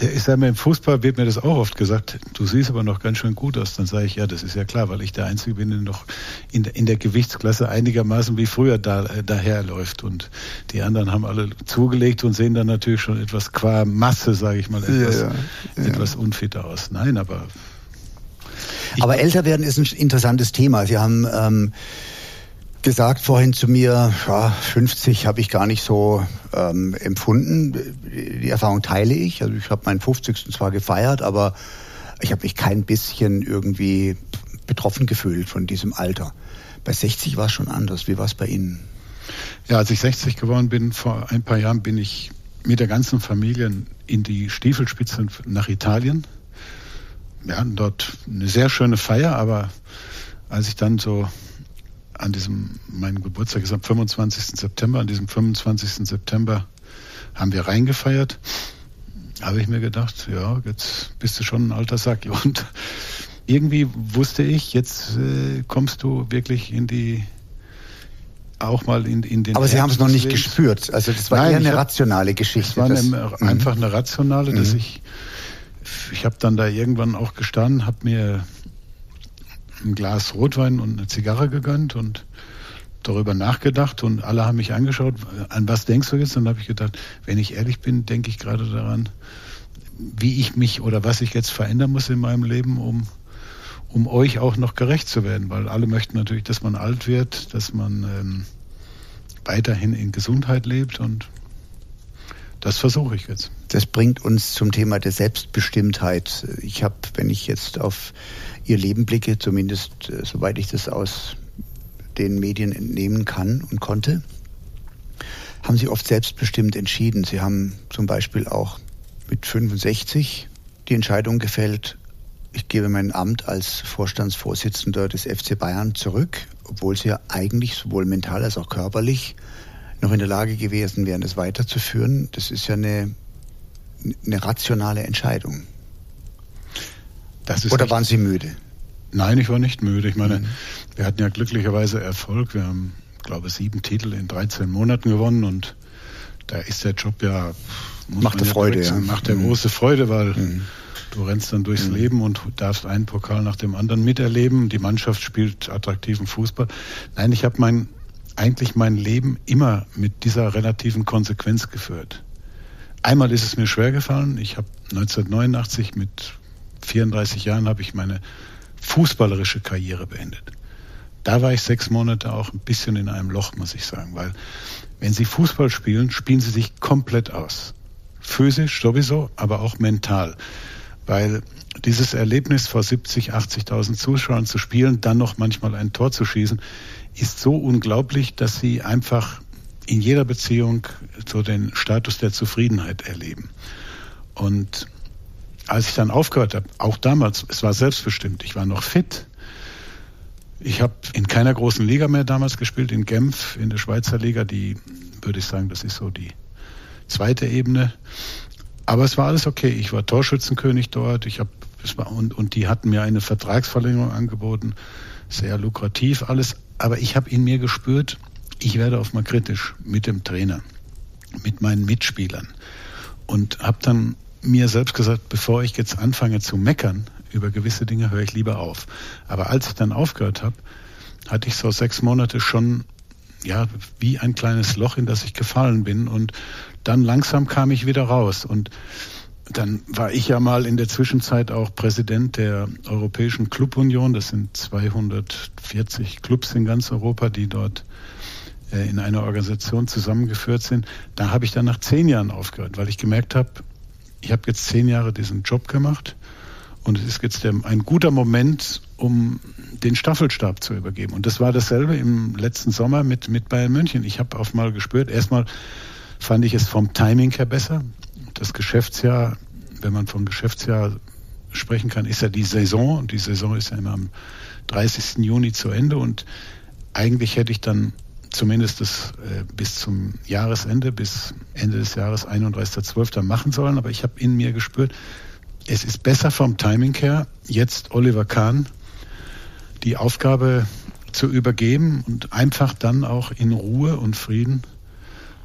Speaker 1: der ist ja im Fußball wird mir das auch oft gesagt, du siehst aber noch ganz schön gut aus. Dann sage ich, ja, das ist ja klar, weil ich der Einzige bin, der noch in der, in der Gewichtsklasse einigermaßen wie früher da, äh, daherläuft. Und die anderen haben alle zugelegt und sehen dann natürlich schon etwas qua Masse, sage ich mal, etwas, ja, ja, etwas unfitter aus. Nein, aber.
Speaker 2: Aber älter werden ist ein interessantes Thema. Sie haben ähm, gesagt vorhin zu mir, ja, 50 habe ich gar nicht so ähm, empfunden. Die Erfahrung teile ich. Also ich habe meinen 50. zwar gefeiert, aber ich habe mich kein bisschen irgendwie betroffen gefühlt von diesem Alter. Bei 60 war es schon anders. Wie war es bei Ihnen?
Speaker 1: Ja, als ich 60 geworden bin, vor ein paar Jahren, bin ich mit der ganzen Familie in die Stiefelspitze nach Italien. Wir hatten dort eine sehr schöne Feier, aber als ich dann so an diesem, mein Geburtstag ist am 25. September, an diesem 25. September haben wir reingefeiert. Habe ich mir gedacht, ja, jetzt bist du schon ein alter Sack. Und irgendwie wusste ich, jetzt äh, kommst du wirklich in die, auch mal in, in den.
Speaker 2: Aber Sie haben es noch nicht gespürt. Also das war Nein, eher eine hab, rationale Geschichte.
Speaker 1: Es war eine, mhm. einfach eine rationale, dass mhm. ich, ich habe dann da irgendwann auch gestanden, habe mir ein Glas Rotwein und eine Zigarre gegönnt und darüber nachgedacht und alle haben mich angeschaut, an was denkst du jetzt? Und dann habe ich gedacht, wenn ich ehrlich bin, denke ich gerade daran, wie ich mich oder was ich jetzt verändern muss in meinem Leben, um, um euch auch noch gerecht zu werden, weil alle möchten natürlich, dass man alt wird, dass man ähm, weiterhin in Gesundheit lebt und das versuche ich jetzt.
Speaker 2: Das bringt uns zum Thema der Selbstbestimmtheit. Ich habe, wenn ich jetzt auf Ihr Leben blicke, zumindest äh, soweit ich das aus den Medien entnehmen kann und konnte, haben Sie oft selbstbestimmt entschieden. Sie haben zum Beispiel auch mit 65 die Entscheidung gefällt, ich gebe mein Amt als Vorstandsvorsitzender des FC Bayern zurück, obwohl Sie ja eigentlich sowohl mental als auch körperlich noch in der Lage gewesen wären, das weiterzuführen. Das ist ja eine, eine rationale Entscheidung. Oder waren Sie müde?
Speaker 1: Nein, ich war nicht müde. Ich meine, mhm. wir hatten ja glücklicherweise Erfolg. Wir haben, glaube ich, sieben Titel in 13 Monaten gewonnen und da ist der Job ja
Speaker 2: macht ja Freude, ja.
Speaker 1: macht ja mhm. große Freude, weil mhm. du rennst dann durchs mhm. Leben und darfst einen Pokal nach dem anderen miterleben. Die Mannschaft spielt attraktiven Fußball. Nein, ich habe mein eigentlich mein Leben immer mit dieser relativen Konsequenz geführt. Einmal ist es mir schwer gefallen. Ich habe 1989 mit 34 Jahren habe ich meine fußballerische Karriere beendet. Da war ich sechs Monate auch ein bisschen in einem Loch, muss ich sagen, weil wenn Sie Fußball spielen, spielen Sie sich komplett aus. Physisch sowieso, aber auch mental. Weil dieses Erlebnis vor 70, 80.000 Zuschauern zu spielen, dann noch manchmal ein Tor zu schießen, ist so unglaublich, dass sie einfach in jeder Beziehung so den Status der Zufriedenheit erleben. Und als ich dann aufgehört habe, auch damals, es war selbstbestimmt, ich war noch fit. Ich habe in keiner großen Liga mehr damals gespielt, in Genf, in der Schweizer Liga, die würde ich sagen, das ist so die zweite Ebene. Aber es war alles okay. Ich war Torschützenkönig dort. Ich habe und, und die hatten mir eine Vertragsverlängerung angeboten, sehr lukrativ alles. Aber ich habe in mir gespürt, ich werde oft mal kritisch mit dem Trainer, mit meinen Mitspielern und habe dann mir selbst gesagt, bevor ich jetzt anfange zu meckern über gewisse Dinge, höre ich lieber auf. Aber als ich dann aufgehört habe, hatte ich so sechs Monate schon ja wie ein kleines Loch, in das ich gefallen bin und dann langsam kam ich wieder raus und dann war ich ja mal in der Zwischenzeit auch Präsident der Europäischen Clubunion. Das sind 240 Clubs in ganz Europa, die dort äh, in einer Organisation zusammengeführt sind. Da habe ich dann nach zehn Jahren aufgehört, weil ich gemerkt habe, ich habe jetzt zehn Jahre diesen Job gemacht und es ist jetzt der, ein guter Moment, um den Staffelstab zu übergeben. Und das war dasselbe im letzten Sommer mit, mit Bayern München. Ich habe auf mal gespürt, erstmal fand ich es vom Timing her besser. Das Geschäftsjahr, wenn man vom Geschäftsjahr sprechen kann, ist ja die Saison und die Saison ist ja immer am 30. Juni zu Ende und eigentlich hätte ich dann zumindest das, äh, bis zum Jahresende, bis Ende des Jahres 31.12. machen sollen. Aber ich habe in mir gespürt, es ist besser vom Timing her, jetzt Oliver Kahn die Aufgabe zu übergeben und einfach dann auch in Ruhe und Frieden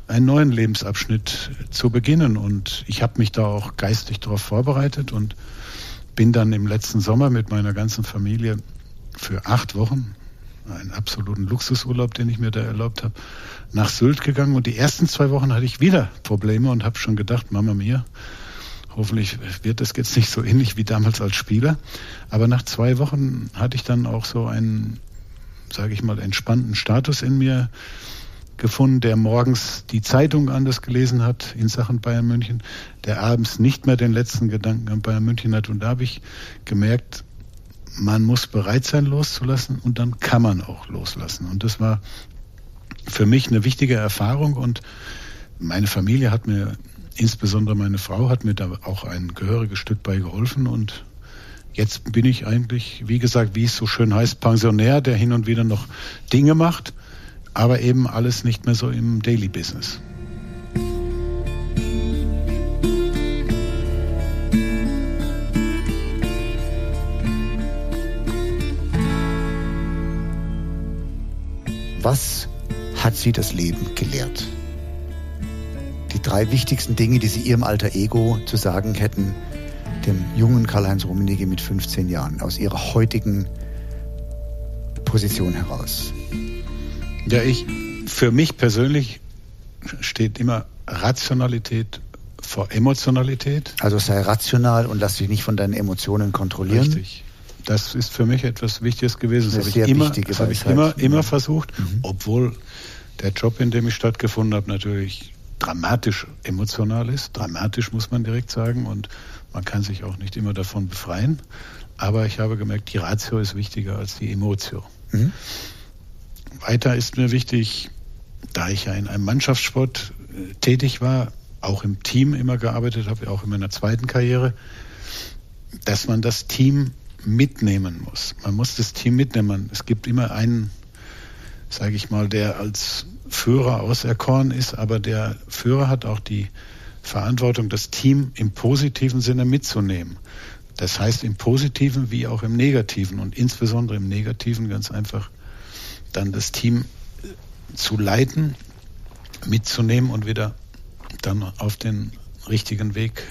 Speaker 1: einen neuen Lebensabschnitt zu beginnen. Und ich habe mich da auch geistig darauf vorbereitet und bin dann im letzten Sommer mit meiner ganzen Familie für acht Wochen, einen absoluten Luxusurlaub, den ich mir da erlaubt habe, nach Sylt gegangen. Und die ersten zwei Wochen hatte ich wieder Probleme und habe schon gedacht, Mama mir, hoffentlich wird das jetzt nicht so ähnlich wie damals als Spieler. Aber nach zwei Wochen hatte ich dann auch so einen, sage ich mal, entspannten Status in mir gefunden, der morgens die Zeitung anders gelesen hat in Sachen Bayern München, der abends nicht mehr den letzten Gedanken an Bayern München hat. Und da habe ich gemerkt, man muss bereit sein, loszulassen und dann kann man auch loslassen. Und das war für mich eine wichtige Erfahrung und meine Familie hat mir, insbesondere meine Frau, hat mir da auch ein gehöriges Stück bei geholfen und jetzt bin ich eigentlich, wie gesagt, wie es so schön heißt, Pensionär, der hin und wieder noch Dinge macht aber eben alles nicht mehr so im Daily Business.
Speaker 2: Was hat Sie das Leben gelehrt? Die drei wichtigsten Dinge, die Sie Ihrem alter Ego zu sagen hätten, dem jungen Karl-Heinz Rummenigge mit 15 Jahren, aus Ihrer heutigen Position heraus.
Speaker 1: Ja, ich, für mich persönlich steht immer Rationalität vor Emotionalität.
Speaker 2: Also sei rational und lass dich nicht von deinen Emotionen kontrollieren.
Speaker 1: Richtig. Das ist für mich etwas Wichtiges gewesen. Das, das habe ich immer, das habe ich immer, immer versucht, mhm. obwohl der Job, in dem ich stattgefunden habe, natürlich dramatisch emotional ist. Dramatisch muss man direkt sagen und man kann sich auch nicht immer davon befreien. Aber ich habe gemerkt, die Ratio ist wichtiger als die Emotio. Mhm. Weiter ist mir wichtig, da ich ja in einem Mannschaftssport äh, tätig war, auch im Team immer gearbeitet habe, auch in meiner zweiten Karriere, dass man das Team mitnehmen muss. Man muss das Team mitnehmen. Es gibt immer einen, sage ich mal, der als Führer auserkoren ist, aber der Führer hat auch die Verantwortung, das Team im positiven Sinne mitzunehmen. Das heißt im positiven wie auch im negativen und insbesondere im negativen ganz einfach dann das Team zu leiten, mitzunehmen und wieder dann auf den richtigen Weg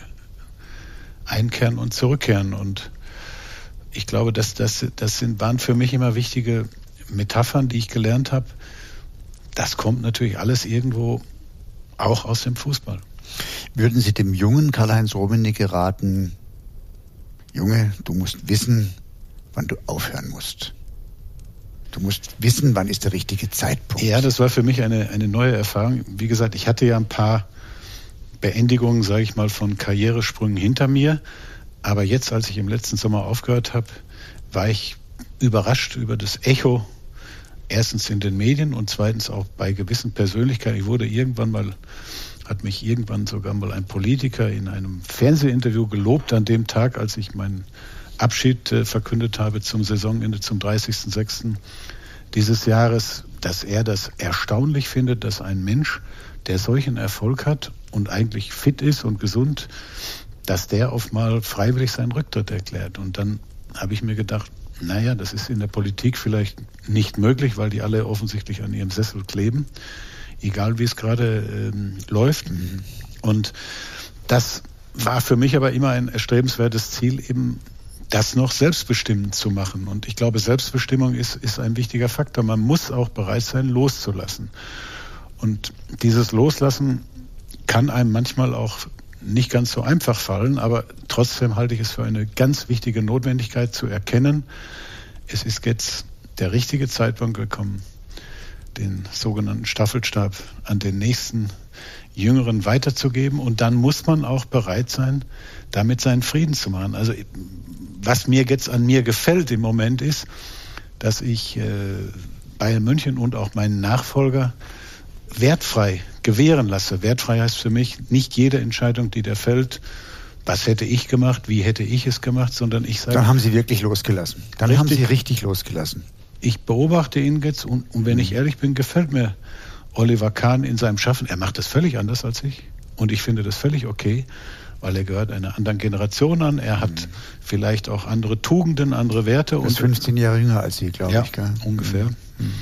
Speaker 1: einkehren und zurückkehren. Und ich glaube, dass das, das sind, waren für mich immer wichtige Metaphern, die ich gelernt habe. Das kommt natürlich alles irgendwo auch aus dem Fußball.
Speaker 2: Würden Sie dem jungen Karl-Heinz Rummenigge raten, Junge, du musst wissen, wann du aufhören musst? Du musst wissen, wann ist der richtige Zeitpunkt.
Speaker 1: Ja, das war für mich eine, eine neue Erfahrung. Wie gesagt, ich hatte ja ein paar Beendigungen, sage ich mal, von Karrieresprüngen hinter mir. Aber jetzt, als ich im letzten Sommer aufgehört habe, war ich überrascht über das Echo erstens in den Medien und zweitens auch bei gewissen Persönlichkeiten. Ich wurde irgendwann mal, hat mich irgendwann sogar mal ein Politiker in einem Fernsehinterview gelobt an dem Tag, als ich meinen Abschied äh, verkündet habe zum Saisonende, zum 30.06. dieses Jahres, dass er das erstaunlich findet, dass ein Mensch, der solchen Erfolg hat und eigentlich fit ist und gesund, dass der oft mal freiwillig seinen Rücktritt erklärt. Und dann habe ich mir gedacht, naja, das ist in der Politik vielleicht nicht möglich, weil die alle offensichtlich an ihrem Sessel kleben, egal wie es gerade ähm, läuft. Mhm. Und das war für mich aber immer ein erstrebenswertes Ziel, eben das noch selbstbestimmend zu machen. Und ich glaube, Selbstbestimmung ist, ist ein wichtiger Faktor. Man muss auch bereit sein, loszulassen. Und dieses Loslassen kann einem manchmal auch nicht ganz so einfach fallen, aber trotzdem halte ich es für eine ganz wichtige Notwendigkeit zu erkennen, es ist jetzt der richtige Zeitpunkt gekommen, den sogenannten Staffelstab an den nächsten Jüngeren weiterzugeben. Und dann muss man auch bereit sein, damit seinen Frieden zu machen. Also was mir jetzt an mir gefällt im Moment ist, dass ich äh, Bayern München und auch meinen Nachfolger wertfrei gewähren lasse. Wertfrei heißt für mich nicht jede Entscheidung, die der fällt, was hätte ich gemacht, wie hätte ich es gemacht, sondern ich sage.
Speaker 2: Dann haben Sie wirklich losgelassen. Dann richtig, haben Sie richtig losgelassen.
Speaker 1: Ich beobachte ihn jetzt und, und wenn mhm. ich ehrlich bin, gefällt mir Oliver Kahn in seinem Schaffen. Er macht das völlig anders als ich und ich finde das völlig okay, weil er gehört einer anderen Generation an. Er hat mhm. vielleicht auch andere Tugenden, andere Werte. Er
Speaker 2: ist 15 Jahre jünger als Sie, glaube
Speaker 1: ja,
Speaker 2: ich. Gell?
Speaker 1: ungefähr. Mhm.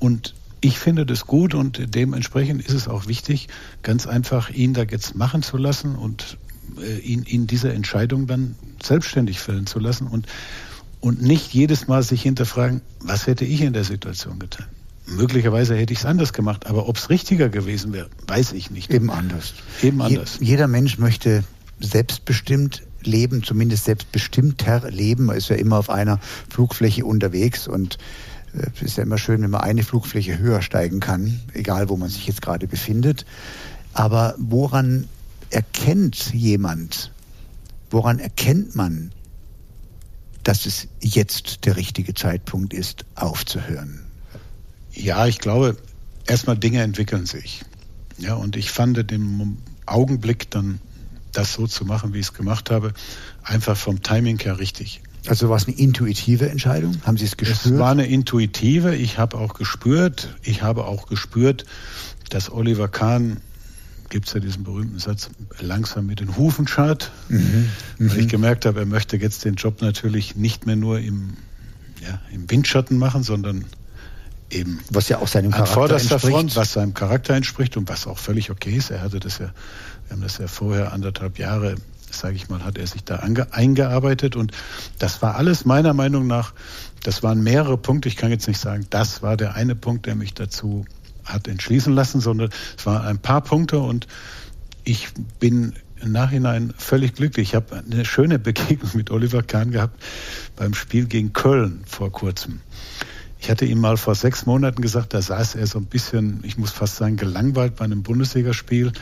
Speaker 1: Und ich finde das gut und dementsprechend ist es auch wichtig, ganz einfach ihn da jetzt machen zu lassen und äh, ihn, ihn diese Entscheidung dann selbstständig fällen zu lassen und, und nicht jedes Mal sich hinterfragen, was hätte ich in der Situation getan. Möglicherweise hätte ich es anders gemacht, aber ob es richtiger gewesen wäre, weiß ich nicht.
Speaker 2: Eben anders.
Speaker 1: Eben anders.
Speaker 2: Je, jeder Mensch möchte selbstbestimmt leben, zumindest selbstbestimmter leben. Man ist ja immer auf einer Flugfläche unterwegs und es ist ja immer schön, wenn man eine Flugfläche höher steigen kann, egal wo man sich jetzt gerade befindet. Aber woran erkennt jemand, woran erkennt man, dass es jetzt der richtige Zeitpunkt ist, aufzuhören?
Speaker 1: Ja, ich glaube, erstmal Dinge entwickeln sich. Ja, und ich fand den Augenblick dann das so zu machen, wie ich es gemacht habe, einfach vom Timing her richtig.
Speaker 2: Also war es eine intuitive Entscheidung? Haben Sie es gespürt?
Speaker 1: Es war eine intuitive. Ich habe auch gespürt. Ich habe auch gespürt, dass Oliver Kahn gibt es ja diesen berühmten Satz, langsam mit den Hufen schart. Mhm. Weil mhm. ich gemerkt habe, er möchte jetzt den Job natürlich nicht mehr nur im, ja, im Windschatten machen, sondern eben
Speaker 2: was ja auch seinem Charakter
Speaker 1: an vorderster entspricht. Front, was seinem Charakter entspricht und was auch völlig okay ist. Er hatte das ja, wir haben das ja vorher anderthalb Jahre sage ich mal, hat er sich da eingearbeitet. Und das war alles meiner Meinung nach, das waren mehrere Punkte. Ich kann jetzt nicht sagen, das war der eine Punkt, der mich dazu hat entschließen lassen, sondern es waren ein paar Punkte und ich bin im Nachhinein völlig glücklich. Ich habe eine schöne Begegnung mit Oliver Kahn gehabt beim Spiel gegen Köln vor kurzem. Ich hatte ihm mal vor sechs Monaten gesagt, da saß er so ein bisschen, ich muss fast sagen, gelangweilt bei einem Bundesligaspiel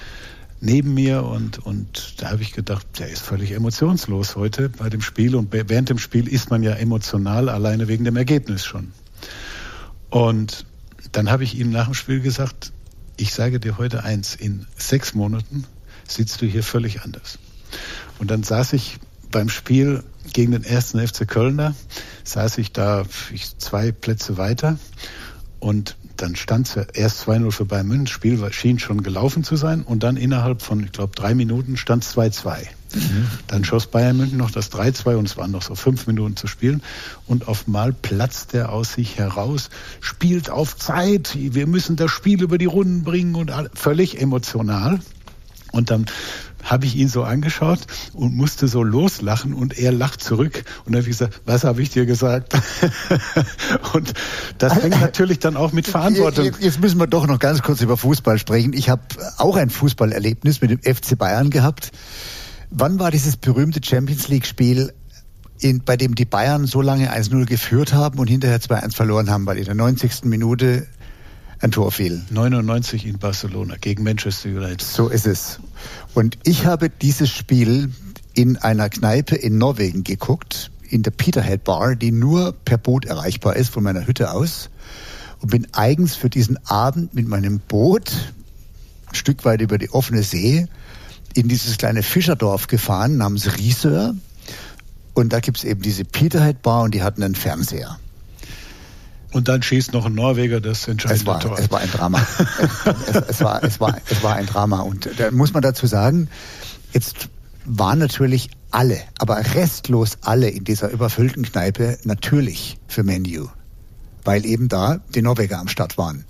Speaker 1: neben mir und, und da habe ich gedacht, der ist völlig emotionslos heute bei dem Spiel und während dem Spiel ist man ja emotional alleine wegen dem Ergebnis schon. Und dann habe ich ihm nach dem Spiel gesagt, ich sage dir heute eins, in sechs Monaten sitzt du hier völlig anders. Und dann saß ich beim Spiel gegen den ersten FC Kölner, saß ich da zwei Plätze weiter und dann stand es ja erst 2-0 für Bayern München, das Spiel schien schon gelaufen zu sein und dann innerhalb von, ich glaube, drei Minuten stand es 2-2. Mhm. Dann schoss Bayern München noch das 3-2 und es waren noch so fünf Minuten zu spielen und auf mal platzt er aus sich heraus, spielt auf Zeit, wir müssen das Spiel über die Runden bringen und völlig emotional. Und dann habe ich ihn so angeschaut und musste so loslachen und er lacht zurück und dann habe ich gesagt, was habe ich dir gesagt? und das hängt natürlich dann auch mit Verantwortung.
Speaker 2: Jetzt müssen wir doch noch ganz kurz über Fußball sprechen. Ich habe auch ein Fußballerlebnis mit dem FC Bayern gehabt. Wann war dieses berühmte Champions League Spiel in, bei dem die Bayern so lange 1-0 geführt haben und hinterher 2-1 verloren haben, weil in der 90. Minute ein Tor fiel.
Speaker 1: 99 in Barcelona gegen Manchester United.
Speaker 2: So ist es. Und ich habe dieses Spiel in einer Kneipe in Norwegen geguckt, in der Peterhead Bar, die nur per Boot erreichbar ist von meiner Hütte aus. Und bin eigens für diesen Abend mit meinem Boot ein Stück weit über die offene See in dieses kleine Fischerdorf gefahren namens Rieseur. Und da gibt's eben diese Peterhead Bar und die hatten einen Fernseher.
Speaker 1: Und dann schießt noch ein Norweger das entscheidende
Speaker 2: es war,
Speaker 1: Tor.
Speaker 2: Es war ein Drama. es, es, war, es, war, es war ein Drama. Und da muss man dazu sagen, jetzt waren natürlich alle, aber restlos alle in dieser überfüllten Kneipe natürlich für Menu, weil eben da die Norweger am Start waren.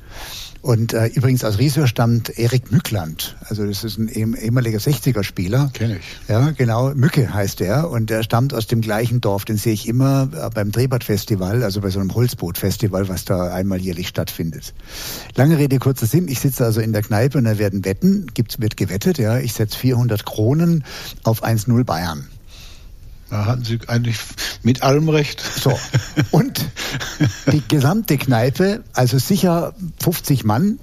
Speaker 2: Und äh, übrigens aus Riesor stammt Erik Mückland. Also das ist ein ehemaliger 60er-Spieler.
Speaker 1: Kenne ich.
Speaker 2: Ja, genau. Mücke heißt er. Und er stammt aus dem gleichen Dorf. Den sehe ich immer äh, beim Drehbad-Festival, also bei so einem Holzboot-Festival, was da einmal jährlich stattfindet. Lange Rede, kurzer Sinn. Ich sitze also in der Kneipe und da werden Wetten. Gibt's, wird gewettet, ja. Ich setze 400 Kronen auf 1-0 Bayern.
Speaker 1: Da hatten Sie eigentlich mit allem recht.
Speaker 2: So. Und die gesamte Kneipe, also sicher 50 Mann,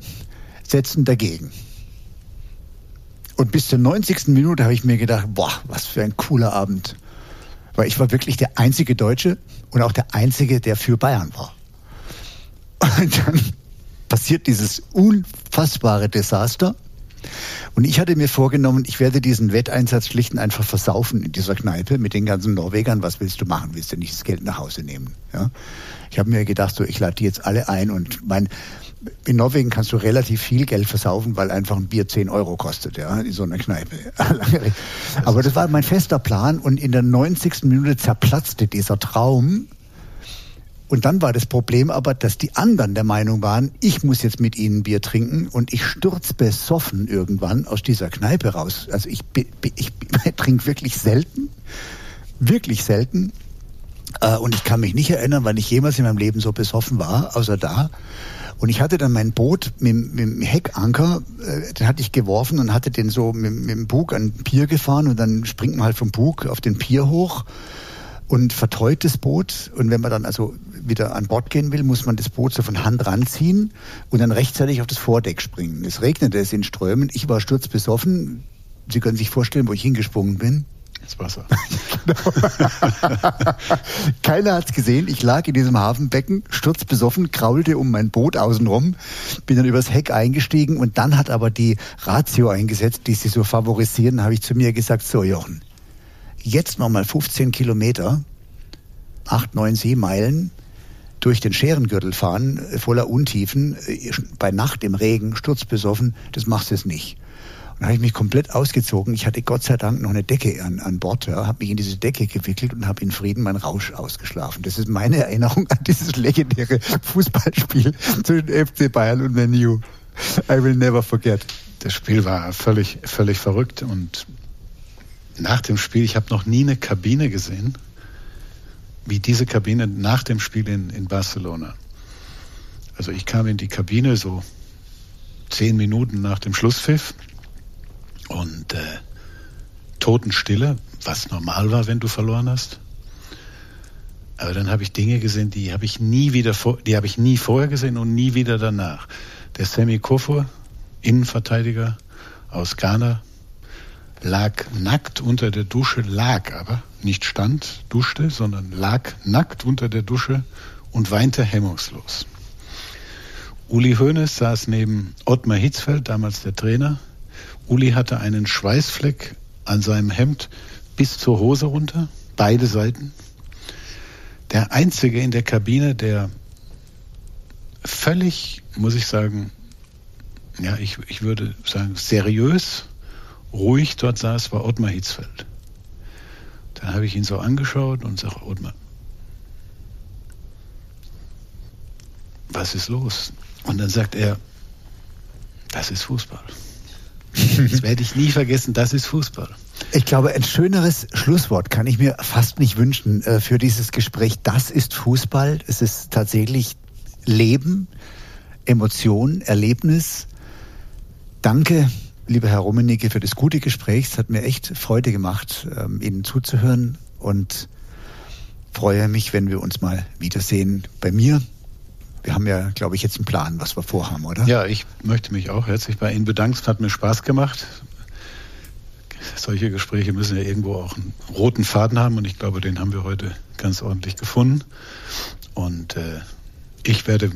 Speaker 2: setzen dagegen. Und bis zur 90. Minute habe ich mir gedacht, boah, was für ein cooler Abend. Weil ich war wirklich der einzige Deutsche und auch der einzige, der für Bayern war. Und dann passiert dieses unfassbare Desaster. Und ich hatte mir vorgenommen, ich werde diesen Wetteinsatz schlicht und einfach versaufen in dieser Kneipe mit den ganzen Norwegern. Was willst du machen? Willst du nicht das Geld nach Hause nehmen? Ja? Ich habe mir gedacht, so ich lade die jetzt alle ein und mein in Norwegen kannst du relativ viel Geld versaufen, weil einfach ein Bier 10 Euro kostet, ja, in so einer Kneipe. Aber das war mein fester Plan und in der 90. Minute zerplatzte dieser Traum und dann war das Problem aber, dass die anderen der Meinung waren, ich muss jetzt mit ihnen Bier trinken und ich stürz besoffen irgendwann aus dieser Kneipe raus. Also ich, ich, ich, ich trinke wirklich selten, wirklich selten. Äh, und ich kann mich nicht erinnern, wann ich jemals in meinem Leben so besoffen war, außer da. Und ich hatte dann mein Boot mit, mit dem Heckanker, äh, den hatte ich geworfen und hatte den so mit, mit dem Bug an den Pier gefahren und dann springt man halt vom Bug auf den Pier hoch und verteut das Boot. Und wenn man dann also wieder an Bord gehen will, muss man das Boot so von Hand ranziehen und dann rechtzeitig auf das Vordeck springen. Es regnete, es in Strömen. Ich war sturzbesoffen. Sie können sich vorstellen, wo ich hingesprungen bin.
Speaker 1: Ins Wasser.
Speaker 2: Keiner hat's gesehen. Ich lag in diesem Hafenbecken, sturzbesoffen, kraulte um mein Boot außenrum, bin dann übers Heck eingestiegen und dann hat aber die Ratio eingesetzt, die sie so favorisieren, habe ich zu mir gesagt, so Jochen, jetzt nochmal 15 Kilometer, 8, 9 Seemeilen, durch den Scherengürtel fahren, äh, voller Untiefen, äh, bei Nacht im Regen, sturzbesoffen, das machst du es nicht. Und habe ich mich komplett ausgezogen. Ich hatte Gott sei Dank noch eine Decke an, an Bord, ja, habe mich in diese Decke gewickelt und habe in Frieden meinen Rausch ausgeschlafen. Das ist meine Erinnerung an dieses legendäre Fußballspiel zwischen FC Bayern und Menu. I will never forget.
Speaker 1: Das Spiel war völlig, völlig verrückt und nach dem Spiel, ich habe noch nie eine Kabine gesehen, wie diese Kabine nach dem Spiel in, in Barcelona. Also ich kam in die Kabine so zehn Minuten nach dem Schlusspfiff und äh, Totenstille, was normal war, wenn du verloren hast. Aber dann habe ich Dinge gesehen, die habe ich nie wieder vor, die habe ich nie vorher gesehen und nie wieder danach. Der Semi Kofur, Innenverteidiger aus Ghana, lag nackt unter der Dusche, lag aber, nicht stand, duschte, sondern lag nackt unter der Dusche und weinte hemmungslos. Uli Hoeneß saß neben Ottmar Hitzfeld, damals der Trainer. Uli hatte einen Schweißfleck an seinem Hemd bis zur Hose runter, beide Seiten. Der einzige in der Kabine, der völlig, muss ich sagen, ja, ich, ich würde sagen, seriös ruhig dort saß, war Ottmar Hitzfeld. Dann habe ich ihn so angeschaut und sage, Ottmar, was ist los? Und dann sagt er, das ist Fußball. Das werde ich nie vergessen, das ist Fußball.
Speaker 2: Ich glaube, ein schöneres Schlusswort kann ich mir fast nicht wünschen äh, für dieses Gespräch. Das ist Fußball. Es ist tatsächlich Leben, Emotion, Erlebnis. Danke lieber Herr Rummenigge, für das gute Gespräch. Es hat mir echt Freude gemacht, ähm, Ihnen zuzuhören und freue mich, wenn wir uns mal wiedersehen bei mir. Wir haben ja, glaube ich, jetzt einen Plan, was wir vorhaben, oder?
Speaker 1: Ja, ich möchte mich auch herzlich bei Ihnen bedanken. Es hat mir Spaß gemacht. solche Gespräche müssen ja irgendwo auch einen roten Faden haben und ich glaube, den haben wir heute ganz ordentlich gefunden. Und äh, ich werde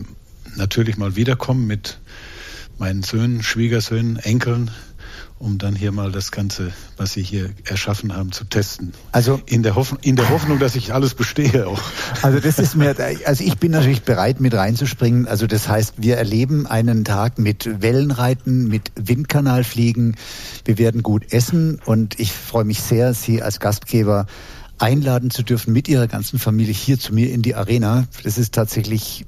Speaker 1: natürlich mal wiederkommen mit meinen Söhnen, Schwiegersöhnen, Enkeln, um dann hier mal das Ganze, was Sie hier erschaffen haben, zu testen. Also in der, Hoffnung, in der Hoffnung, dass ich alles bestehe auch.
Speaker 2: Also das ist mir, also ich bin natürlich bereit, mit reinzuspringen. Also das heißt, wir erleben einen Tag mit Wellenreiten, mit Windkanalfliegen. Wir werden gut essen und ich freue mich sehr, Sie als Gastgeber einladen zu dürfen mit Ihrer ganzen Familie hier zu mir in die Arena. Das ist tatsächlich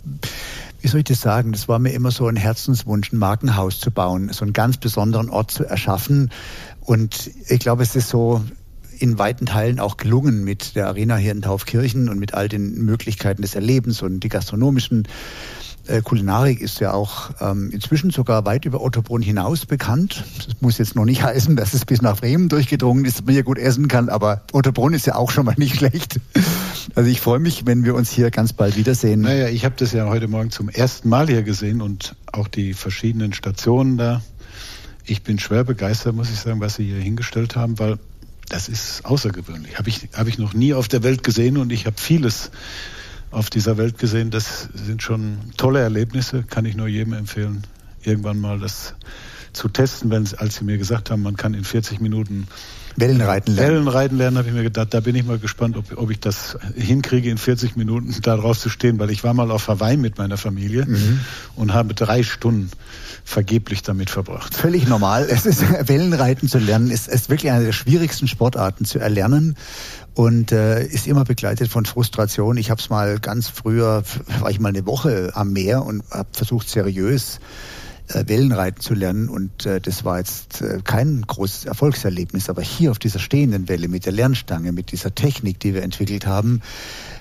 Speaker 2: wie soll ich das sagen, das war mir immer so ein Herzenswunsch, ein Markenhaus zu bauen, so einen ganz besonderen Ort zu erschaffen. Und ich glaube, es ist so in weiten Teilen auch gelungen mit der Arena hier in Taufkirchen und mit all den Möglichkeiten des Erlebens und die gastronomischen äh, Kulinarik ist ja auch ähm, inzwischen sogar weit über Ottobrunn hinaus bekannt. Das muss jetzt noch nicht heißen, dass es bis nach Bremen durchgedrungen ist, dass man hier gut essen kann, aber Ottobrunn ist ja auch schon mal nicht schlecht. Also ich freue mich, wenn wir uns hier ganz bald wiedersehen.
Speaker 1: Naja, ich habe das ja heute Morgen zum ersten Mal hier gesehen und auch die verschiedenen Stationen da. Ich bin schwer begeistert, muss ich sagen, was Sie hier hingestellt haben, weil das ist außergewöhnlich. Habe ich, hab ich noch nie auf der Welt gesehen und ich habe vieles auf dieser Welt gesehen. Das sind schon tolle Erlebnisse, kann ich nur jedem empfehlen, irgendwann mal das zu testen, wenn, als Sie mir gesagt haben, man kann in 40 Minuten
Speaker 2: Wellenreiten lernen.
Speaker 1: Wellenreiten lernen, habe ich mir gedacht, da bin ich mal gespannt, ob, ob ich das hinkriege, in 40 Minuten da drauf zu stehen, weil ich war mal auf Hawaii mit meiner Familie mhm. und habe drei Stunden vergeblich damit verbracht.
Speaker 2: Völlig normal. Es ist Wellenreiten zu lernen, ist, ist wirklich eine der schwierigsten Sportarten zu erlernen und äh, ist immer begleitet von Frustration. Ich habe es mal ganz früher, war ich mal eine Woche am Meer und habe versucht seriös äh, Wellenreiten zu lernen und äh, das war jetzt äh, kein großes Erfolgserlebnis, aber hier auf dieser stehenden Welle mit der Lernstange, mit dieser Technik, die wir entwickelt haben,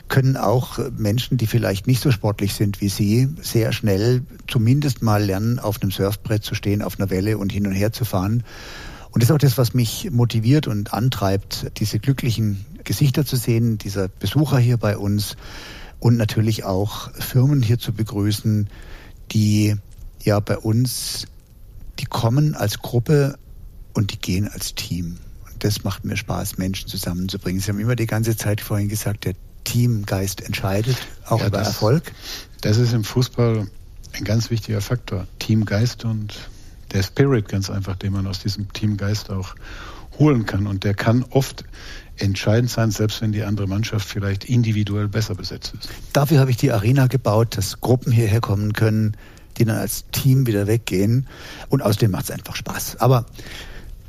Speaker 2: können auch Menschen, die vielleicht nicht so sportlich sind wie Sie, sehr schnell zumindest mal lernen, auf einem Surfbrett zu stehen, auf einer Welle und hin und her zu fahren. Und das ist auch das, was mich motiviert und antreibt, diese glücklichen Gesichter zu sehen, dieser Besucher hier bei uns und natürlich auch Firmen hier zu begrüßen, die ja bei uns, die kommen als Gruppe und die gehen als Team. Und das macht mir Spaß, Menschen zusammenzubringen. Sie haben immer die ganze Zeit vorhin gesagt, der Teamgeist entscheidet, auch ja, über das, Erfolg.
Speaker 1: Das ist im Fußball ein ganz wichtiger Faktor. Teamgeist und der Spirit ganz einfach, den man aus diesem Teamgeist auch holen kann. Und der kann oft entscheidend sein, selbst wenn die andere Mannschaft vielleicht individuell besser besetzt ist.
Speaker 2: Dafür habe ich die Arena gebaut, dass Gruppen hierher kommen können, die dann als Team wieder weggehen. Und außerdem macht es einfach Spaß. Aber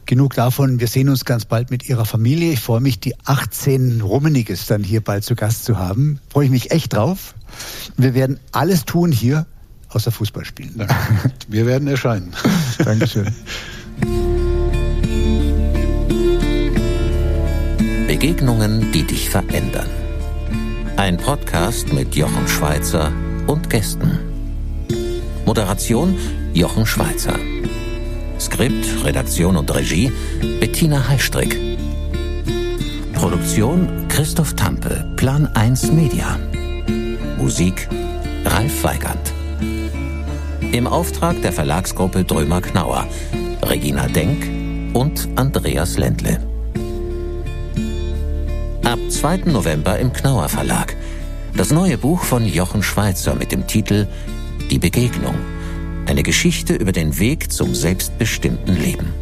Speaker 2: genug davon. Wir sehen uns ganz bald mit Ihrer Familie. Ich freue mich, die 18 Rummeniges dann hier bald zu Gast zu haben. Freue ich mich echt drauf. Wir werden alles tun hier, außer Fußball spielen.
Speaker 1: Ja, wir werden erscheinen.
Speaker 2: Dankeschön.
Speaker 3: Begegnungen, die dich verändern. Ein Podcast mit Jochen Schweizer und Gästen. Moderation Jochen Schweizer. Skript, Redaktion und Regie Bettina Heistrick. Produktion Christoph Tampe, Plan 1 Media. Musik Ralf Weigand. Im Auftrag der Verlagsgruppe Drömer Knauer, Regina Denk und Andreas Ländle. Ab 2. November im Knauer Verlag. Das neue Buch von Jochen Schweizer mit dem Titel Die Begegnung. Eine Geschichte über den Weg zum selbstbestimmten Leben.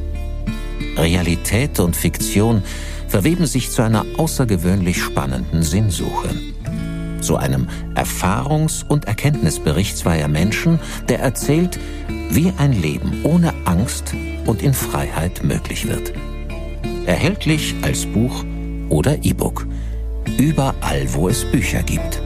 Speaker 3: Realität und Fiktion verweben sich zu einer außergewöhnlich spannenden Sinnsuche. Zu einem Erfahrungs- und Erkenntnisbericht zweier Menschen, der erzählt, wie ein Leben ohne Angst und in Freiheit möglich wird. Erhältlich als Buch oder E-Book. Überall, wo es Bücher gibt.